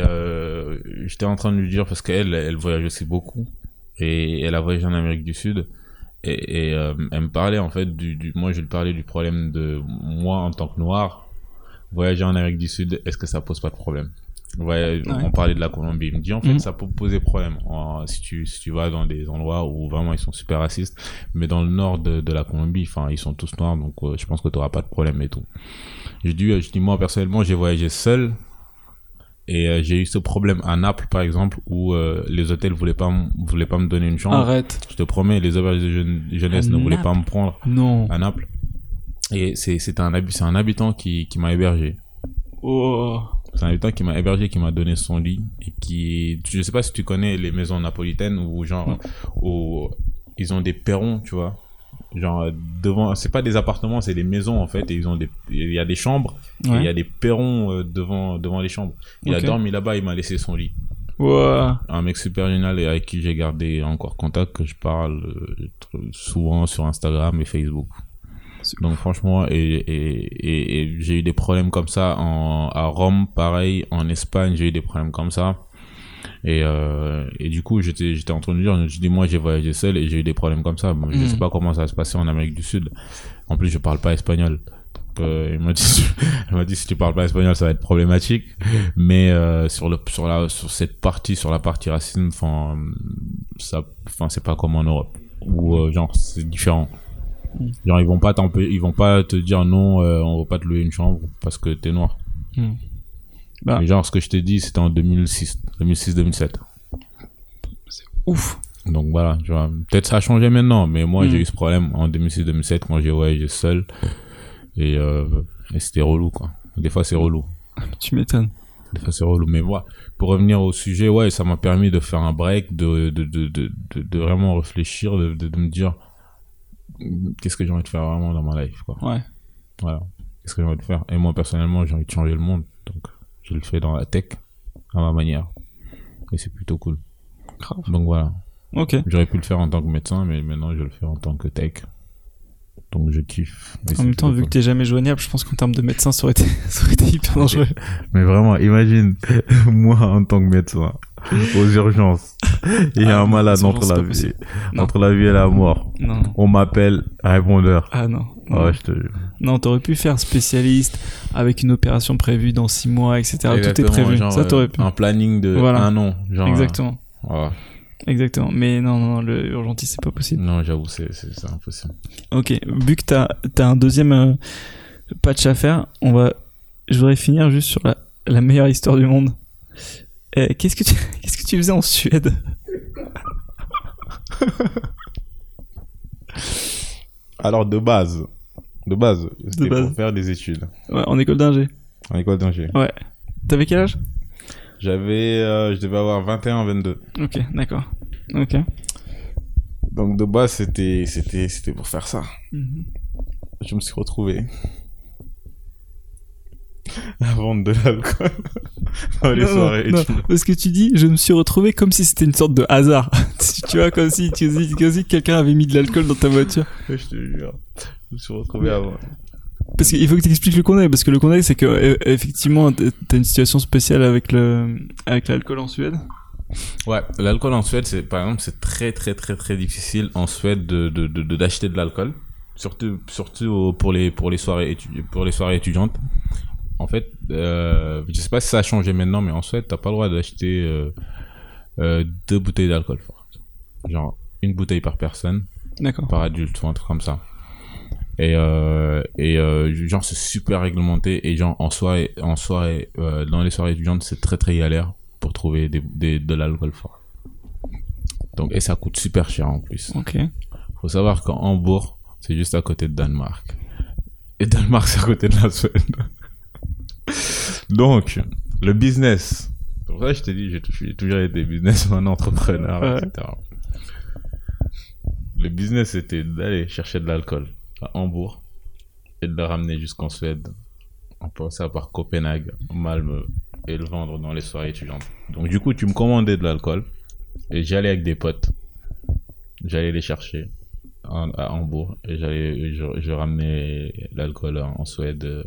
j'étais en train de lui dire, parce qu'elle, elle voyage aussi beaucoup et elle a voyagé en Amérique du Sud. Et, et euh, elle me parlait en fait du, du moi je lui parlais du problème de moi en tant que noir voyager en Amérique du Sud est-ce que ça pose pas de problème? Ouais, Ouais. on parlait de la Colombie il me dit en fait Mhm. ça peut poser problème En- si tu si tu vas dans des endroits où vraiment ils sont super racistes mais dans le nord de, de la Colombie enfin ils sont tous noirs donc euh, je pense que tu auras pas de problème et tout je dis je dis moi personnellement j'ai voyagé seul et euh, j'ai eu ce problème à Naples par exemple où euh, les hôtels voulaient pas voulaient pas me donner une chambre Arrête. je te promets, les auberges de jeune- jeunesse À ne voulaient pas me prendre Non. à Naples. Et c'est un, c'est un habitant qui, qui m'a hébergé. Oh. C'est un habitant qui m'a hébergé, qui m'a donné son lit. Et qui, je sais pas si tu connais les maisons napolitaines où genre, Mm. où ils ont des perrons, tu vois. Genre, devant, c'est pas des appartements, c'est des maisons en fait. Et ils ont des, il y a des chambres. Et il y a des perrons euh, devant, devant les chambres. Il a dormi là-bas, il m'a laissé son lit. Ouah. un mec super génial et avec qui j'ai gardé encore contact, que je parle euh, souvent sur Instagram et Facebook. Donc franchement, et, et, et, et j'ai eu des problèmes comme ça en, à Rome, pareil, en Espagne, j'ai eu des problèmes comme ça. Et, euh, et du coup, j'étais j'étais en train de dire, je dis moi j'ai voyagé seul et j'ai eu des problèmes comme ça. Bon, Je Mhm. sais pas comment ça va se passer en Amérique du Sud. En plus, je parle pas espagnol. Donc, euh, il m'a dit, il m'a dit si tu parles pas espagnol, ça va être problématique. Mais euh, sur le sur la sur cette partie, sur la partie racisme, enfin ça, enfin c'est pas comme en Europe euh, genre c'est différent. Genre ils vont pas ils vont pas te dire non, euh, on va pas te louer une chambre parce que t'es noir. Hmm. Bah. Mais genre ce que je t'ai dit, c'était en 2006, 2006-2007. Ouf. Donc voilà, tu vois, peut-être ça a changé maintenant, mais moi j'ai eu ce problème en 2006-2007 quand j'ai voyagé seul et, euh, et c'était relou quoi. Des fois c'est relou, Tu m'étonnes. des fois c'est relou. Mais voilà, pour revenir au sujet, ouais, ça m'a permis de faire un break, de de de de, de, vraiment réfléchir, de, de me dire qu'est-ce que j'ai envie de faire vraiment dans ma life quoi. Ouais. Voilà, qu'est-ce que j'ai envie de faire? Et moi personnellement j'ai envie de changer le monde, donc je le fais dans la tech à ma manière. Et c'est plutôt cool. Grave. Donc voilà. Ok. J'aurais pu le faire en tant que médecin, mais maintenant je le fais en tant que tech. Donc je kiffe. Et En même temps, vu cool. que t'es jamais joignable, je pense qu'en termes de médecin, ça aurait été, ça aurait été hyper dangereux. Mais vraiment, imagine, moi en tant que médecin, aux urgences, il y a Ah un malade entre la vie, entre la vie et la mort. Non. On m'appelle répondeur. Ah non. Ah Non, ouais, je te jure. non t'aurais pu faire spécialiste avec une opération prévue dans six mois, etc. Tout est Exactement, prévu. genre, ça, euh, t'aurais pu. Un planning de Voilà. un an. Genre, Exactement. euh, ouais. Exactement. Mais non, non, non, le urgentiste, c'est pas possible. Non, j'avoue, c'est impossible. Ok. Vu que t'as as un deuxième euh, patch à faire, on va. Je voudrais finir juste sur la, la meilleure histoire du monde. Euh, Qu'est-ce que tu qu'est-ce que tu faisais en Suède? Alors, de base, de base, c'était base. pour faire des études ouais, En école d'ingé. en école d'ingé. Ouais. T'avais quel âge? J'avais, euh, je devais avoir 21, 22. Ok, d'accord. Ok. Donc, de base, c'était, c'était, c'était pour faire ça. Je me suis retrouvé à vendre de l'alcool dans les Non, non, soirées non, parce que tu dis, je me suis retrouvé comme si c'était une sorte de hasard. tu vois, comme si, tu comme si quelqu'un avait mis de l'alcool dans ta voiture. Je te jure. Je me suis retrouvé à vendre. Parce qu'il faut que tu expliques le contexte, parce que le contexte, c'est que, euh, effectivement, t'as une situation spéciale avec le, avec l'alcool en Suède. Ouais, l'alcool en Suède, c'est par exemple, c'est très très très très difficile en Suède de de de de- d'acheter de l'alcool, surtout surtout pour les pour les soirées étu- pour les soirées étudiantes. En fait, euh, je sais pas si ça a changé maintenant, mais en Suède, t'as pas le droit d'acheter euh, euh, deux bouteilles d'alcool fort. Genre une bouteille par personne, D'accord. par adulte ou un truc comme ça. Et euh, et genre c'est super réglementé et genre en soirée en soirée dans les soirées étudiantes c'est très très galère pour trouver des, des de l'alcool fort. Donc et ça coûte super cher en plus. Ok. Faut savoir qu'en Hambourg c'est juste à côté de Danemark. Et Danemark c'est à côté de la Suède. Donc le business. Pour ça je t'ai dit j'ai tou- j'ai toujours été businessman entrepreneur Ouais. etc. Le business c'était d'aller chercher de l'alcool à Hambourg et de le ramener jusqu'en Suède en passant par Copenhague, Malmö et le vendre dans les soirées étudiantes. Donc du coup, tu me commandais de l'alcool et j'allais avec des potes. J'allais les chercher à Hambourg et j'allais je, ramenais l'alcool en, Suède euh,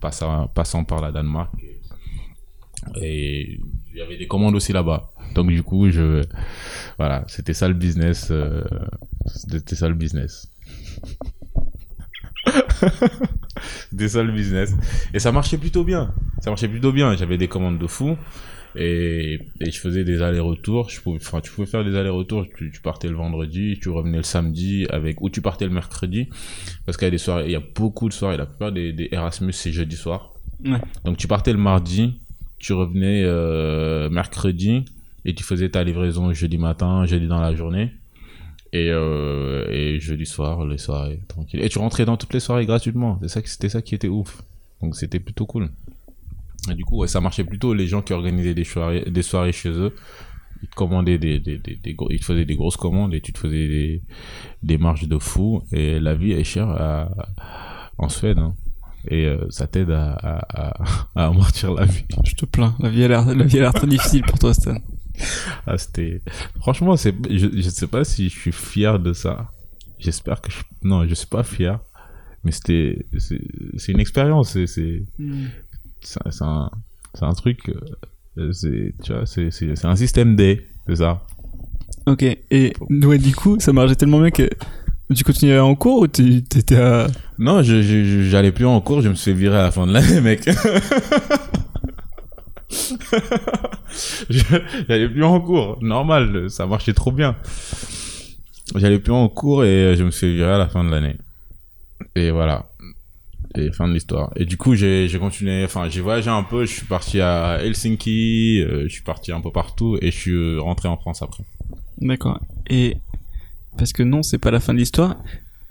passant, passant par la Danemark et il y avait des commandes aussi là-bas. Donc du coup, je voilà, c'était ça le business euh, c'était ça le business. C'était ça le business. Et ça marchait plutôt bien. Ça marchait plutôt bien. J'avais des commandes de fou. Et, et je faisais des allers-retours. Enfin, tu pouvais faire des allers-retours. Tu, tu partais le vendredi, tu revenais le samedi avec, ou tu partais le mercredi. Parce qu'il y a des soirées, il y a beaucoup de soirées. La plupart des, des Erasmus, c'est jeudi soir. Ouais. Donc tu partais le mardi, tu revenais euh, mercredi et tu faisais ta livraison jeudi matin, jeudi dans la journée. Et, euh, et jeudi soir, les soirées tranquilles. Et tu rentrais dans toutes les soirées gratuitement. C'est ça, qui- c'était ça qui était ouf. Donc c'était plutôt cool. Et du coup, ouais, ça marchait plutôt. Les gens qui organisaient des soirées, des soirées chez eux, ils te commandaient des, des, des, ils te faisaient des grosses commandes et tu te faisais des, des marges de fou. Et la vie est chère à, en Suède. hein. Et euh, ça t'aide à, à, à, à amortir la vie. Je te plains. La vie a l'air, la vie a l'air très difficile pour toi, Stan. Ah, c'était. Franchement, c'est. Je, je sais pas si je suis fier de ça. J'espère que je. Non, je suis pas fier. Mais c'était. C'est c'est une expérience. C'est. C'est c'est c'est un, c'est un truc. euh, C'est. Tu vois, c'est c'est- c'est un système D. C'est ça. Ok. Et ouais, du coup, ça marchait tellement bien que tu continuais en cours ou tu t'étais à... Non, je, je, je- j'allais plus en cours. Je me suis virer à la fin de l'année, mec. J'allais plus en cours. Normal. Ça marchait trop bien. J'allais plus en cours et je me suis virer à la fin de l'année. Et voilà. Et fin de l'histoire. Et du coup, j'ai, continué, enfin, j'ai voyagé un peu, je suis parti à Helsinki, euh, je suis parti un peu partout et je suis rentré en France après. D'accord. Et parce que non, c'est pas la fin de l'histoire.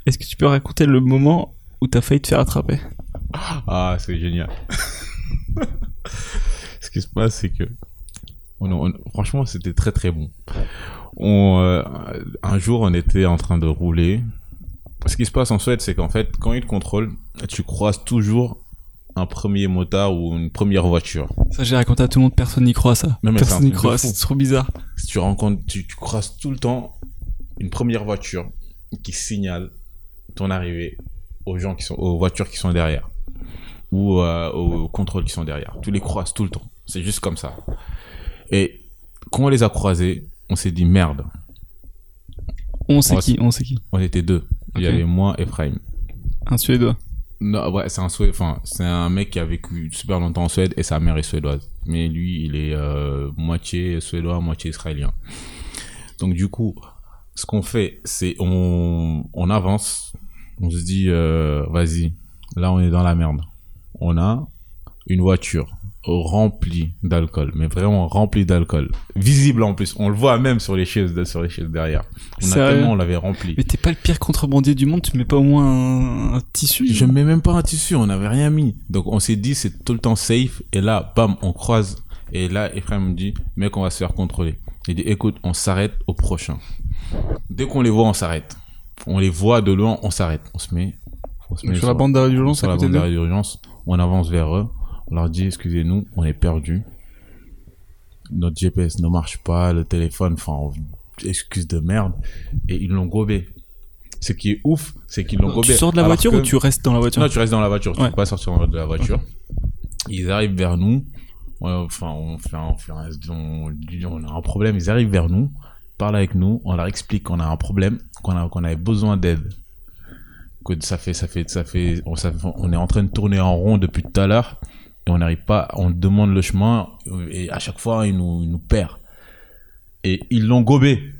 Est-ce que tu peux raconter le moment où t'as failli te faire attraper? Ah, c'est génial. Ce qui se passe, c'est que, on- on- franchement, c'était très très bon. On, euh, un jour, on était en train de rouler. Ce qui se passe en Suède, c'est qu'en fait, quand ils te contrôlent, tu croises toujours un premier motard ou une première voiture. Ça, j'ai raconté à tout le monde, personne n'y croit, ça. Non, mais personne n'y croit, c'est trop bizarre. Si tu rencontres, tu, tu croises tout le temps une première voiture qui signale ton arrivée aux gens qui sont, aux voitures qui sont derrière. Ou euh, aux contrôles qui sont derrière. Tu les croises tout le temps. C'est juste comme ça. Et quand on les a croisés, on s'est dit merde. On sait qui, on sait qui. On était deux. Il y avait moi et Frame. Un Suédois. Non, ouais, c'est un Sué- enfin, c'est un mec qui a vécu super longtemps en Suède et sa mère est suédoise. Mais lui, il est euh, moitié suédois, moitié israélien. Donc du coup, ce qu'on fait, c'est on, on avance, on se dit, euh, vas-y, là on est dans la merde. On a une voiture remplie d'alcool, mais vraiment remplie d'alcool, visible en plus. On le voit même sur les chaises, de- sur les chaises derrière. On a Sérieux tellement on l'avait rempli. Mais t'es pas le pire contrebandier du monde, tu mets pas au moins un, un tissu Je mets même pas un tissu, on n'avait rien mis. Donc on s'est dit c'est tout le temps safe. Et là, bam, on croise. Et là, Ephraim me dit, mec, on va se faire contrôler. Il dit, écoute, on s'arrête au prochain. Dès qu'on les voit, on s'arrête. On les voit de loin, on s'arrête. On se met, on se met Sur la bande d'urgence sur la bande d'urgence. On avance vers eux. On leur dit, excusez-nous, on est perdu. Notre GPS ne marche pas, le téléphone, enfin, excuse de merde. Et ils l'ont gobé. Ce qui est ouf, c'est qu'ils l'ont gobé. Tu sors de la voiture que- ou tu restes dans la voiture? Non, tu restes dans la voiture, tu peux pas sortir de la voiture. Ils arrivent vers nous. Enfin, on fait, un- on fait on, a un problème. Ils arrivent vers nous, parlent avec nous, on leur explique qu'on a un problème, qu'on a, qu'on avait besoin d'aide. Que ça fait, ça fait, ça fait, on, ça fait- on est en train de tourner en rond depuis tout à l'heure et on n'arrive pas, on demande le chemin et à chaque fois, ils nous, nous perdent. Et ils l'ont gobé.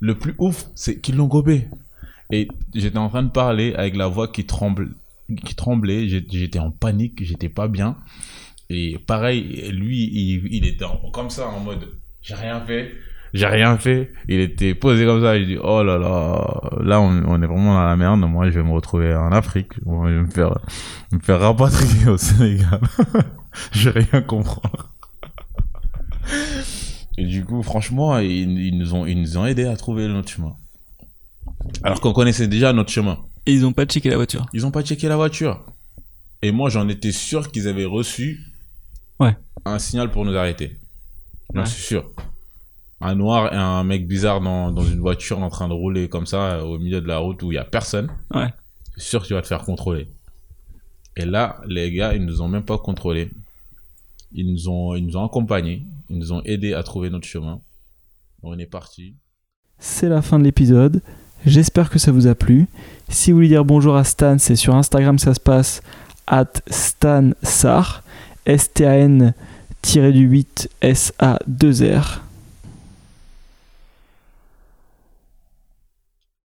Le plus ouf, c'est qu'ils l'ont gobé. Et j'étais en train de parler avec la voix qui tremble, qui tremblait. J'étais en panique, j'étais pas bien. Et pareil, lui, il, il était comme ça, en mode, j'ai rien fait, j'ai rien fait. Il était posé comme ça. Il dit, oh là là, là, on, on est vraiment dans la merde. Moi, je vais me retrouver en Afrique. Moi, je vais me faire, me faire rapatrier au Sénégal. je vais rien comprendre. Et du coup, franchement, ils, ils nous ont, ils nous ont aidés à trouver notre chemin. Alors qu'on connaissait déjà notre chemin. Et ils ont pas checké la voiture. Ils ont pas checké la voiture. Et moi, j'en étais sûr qu'ils avaient reçu Ouais. un signal pour nous arrêter. J'en Ouais. suis sûr. Un noir et un mec bizarre dans, dans une voiture en train de rouler comme ça euh, au milieu de la route où il y a personne. Ouais. C'est sûr que tu vas te faire contrôler. Et là, les gars, ils nous ont même pas contrôlés. Ils nous ont, ils nous ont accompagnés. Ils nous ont aidés à trouver notre chemin. On est parti. C'est la fin de l'épisode. J'espère que ça vous a plu. Si vous voulez dire bonjour à Stan, c'est sur Instagram que ça se passe at stansar S-T-A-N 8 S-A-2-R.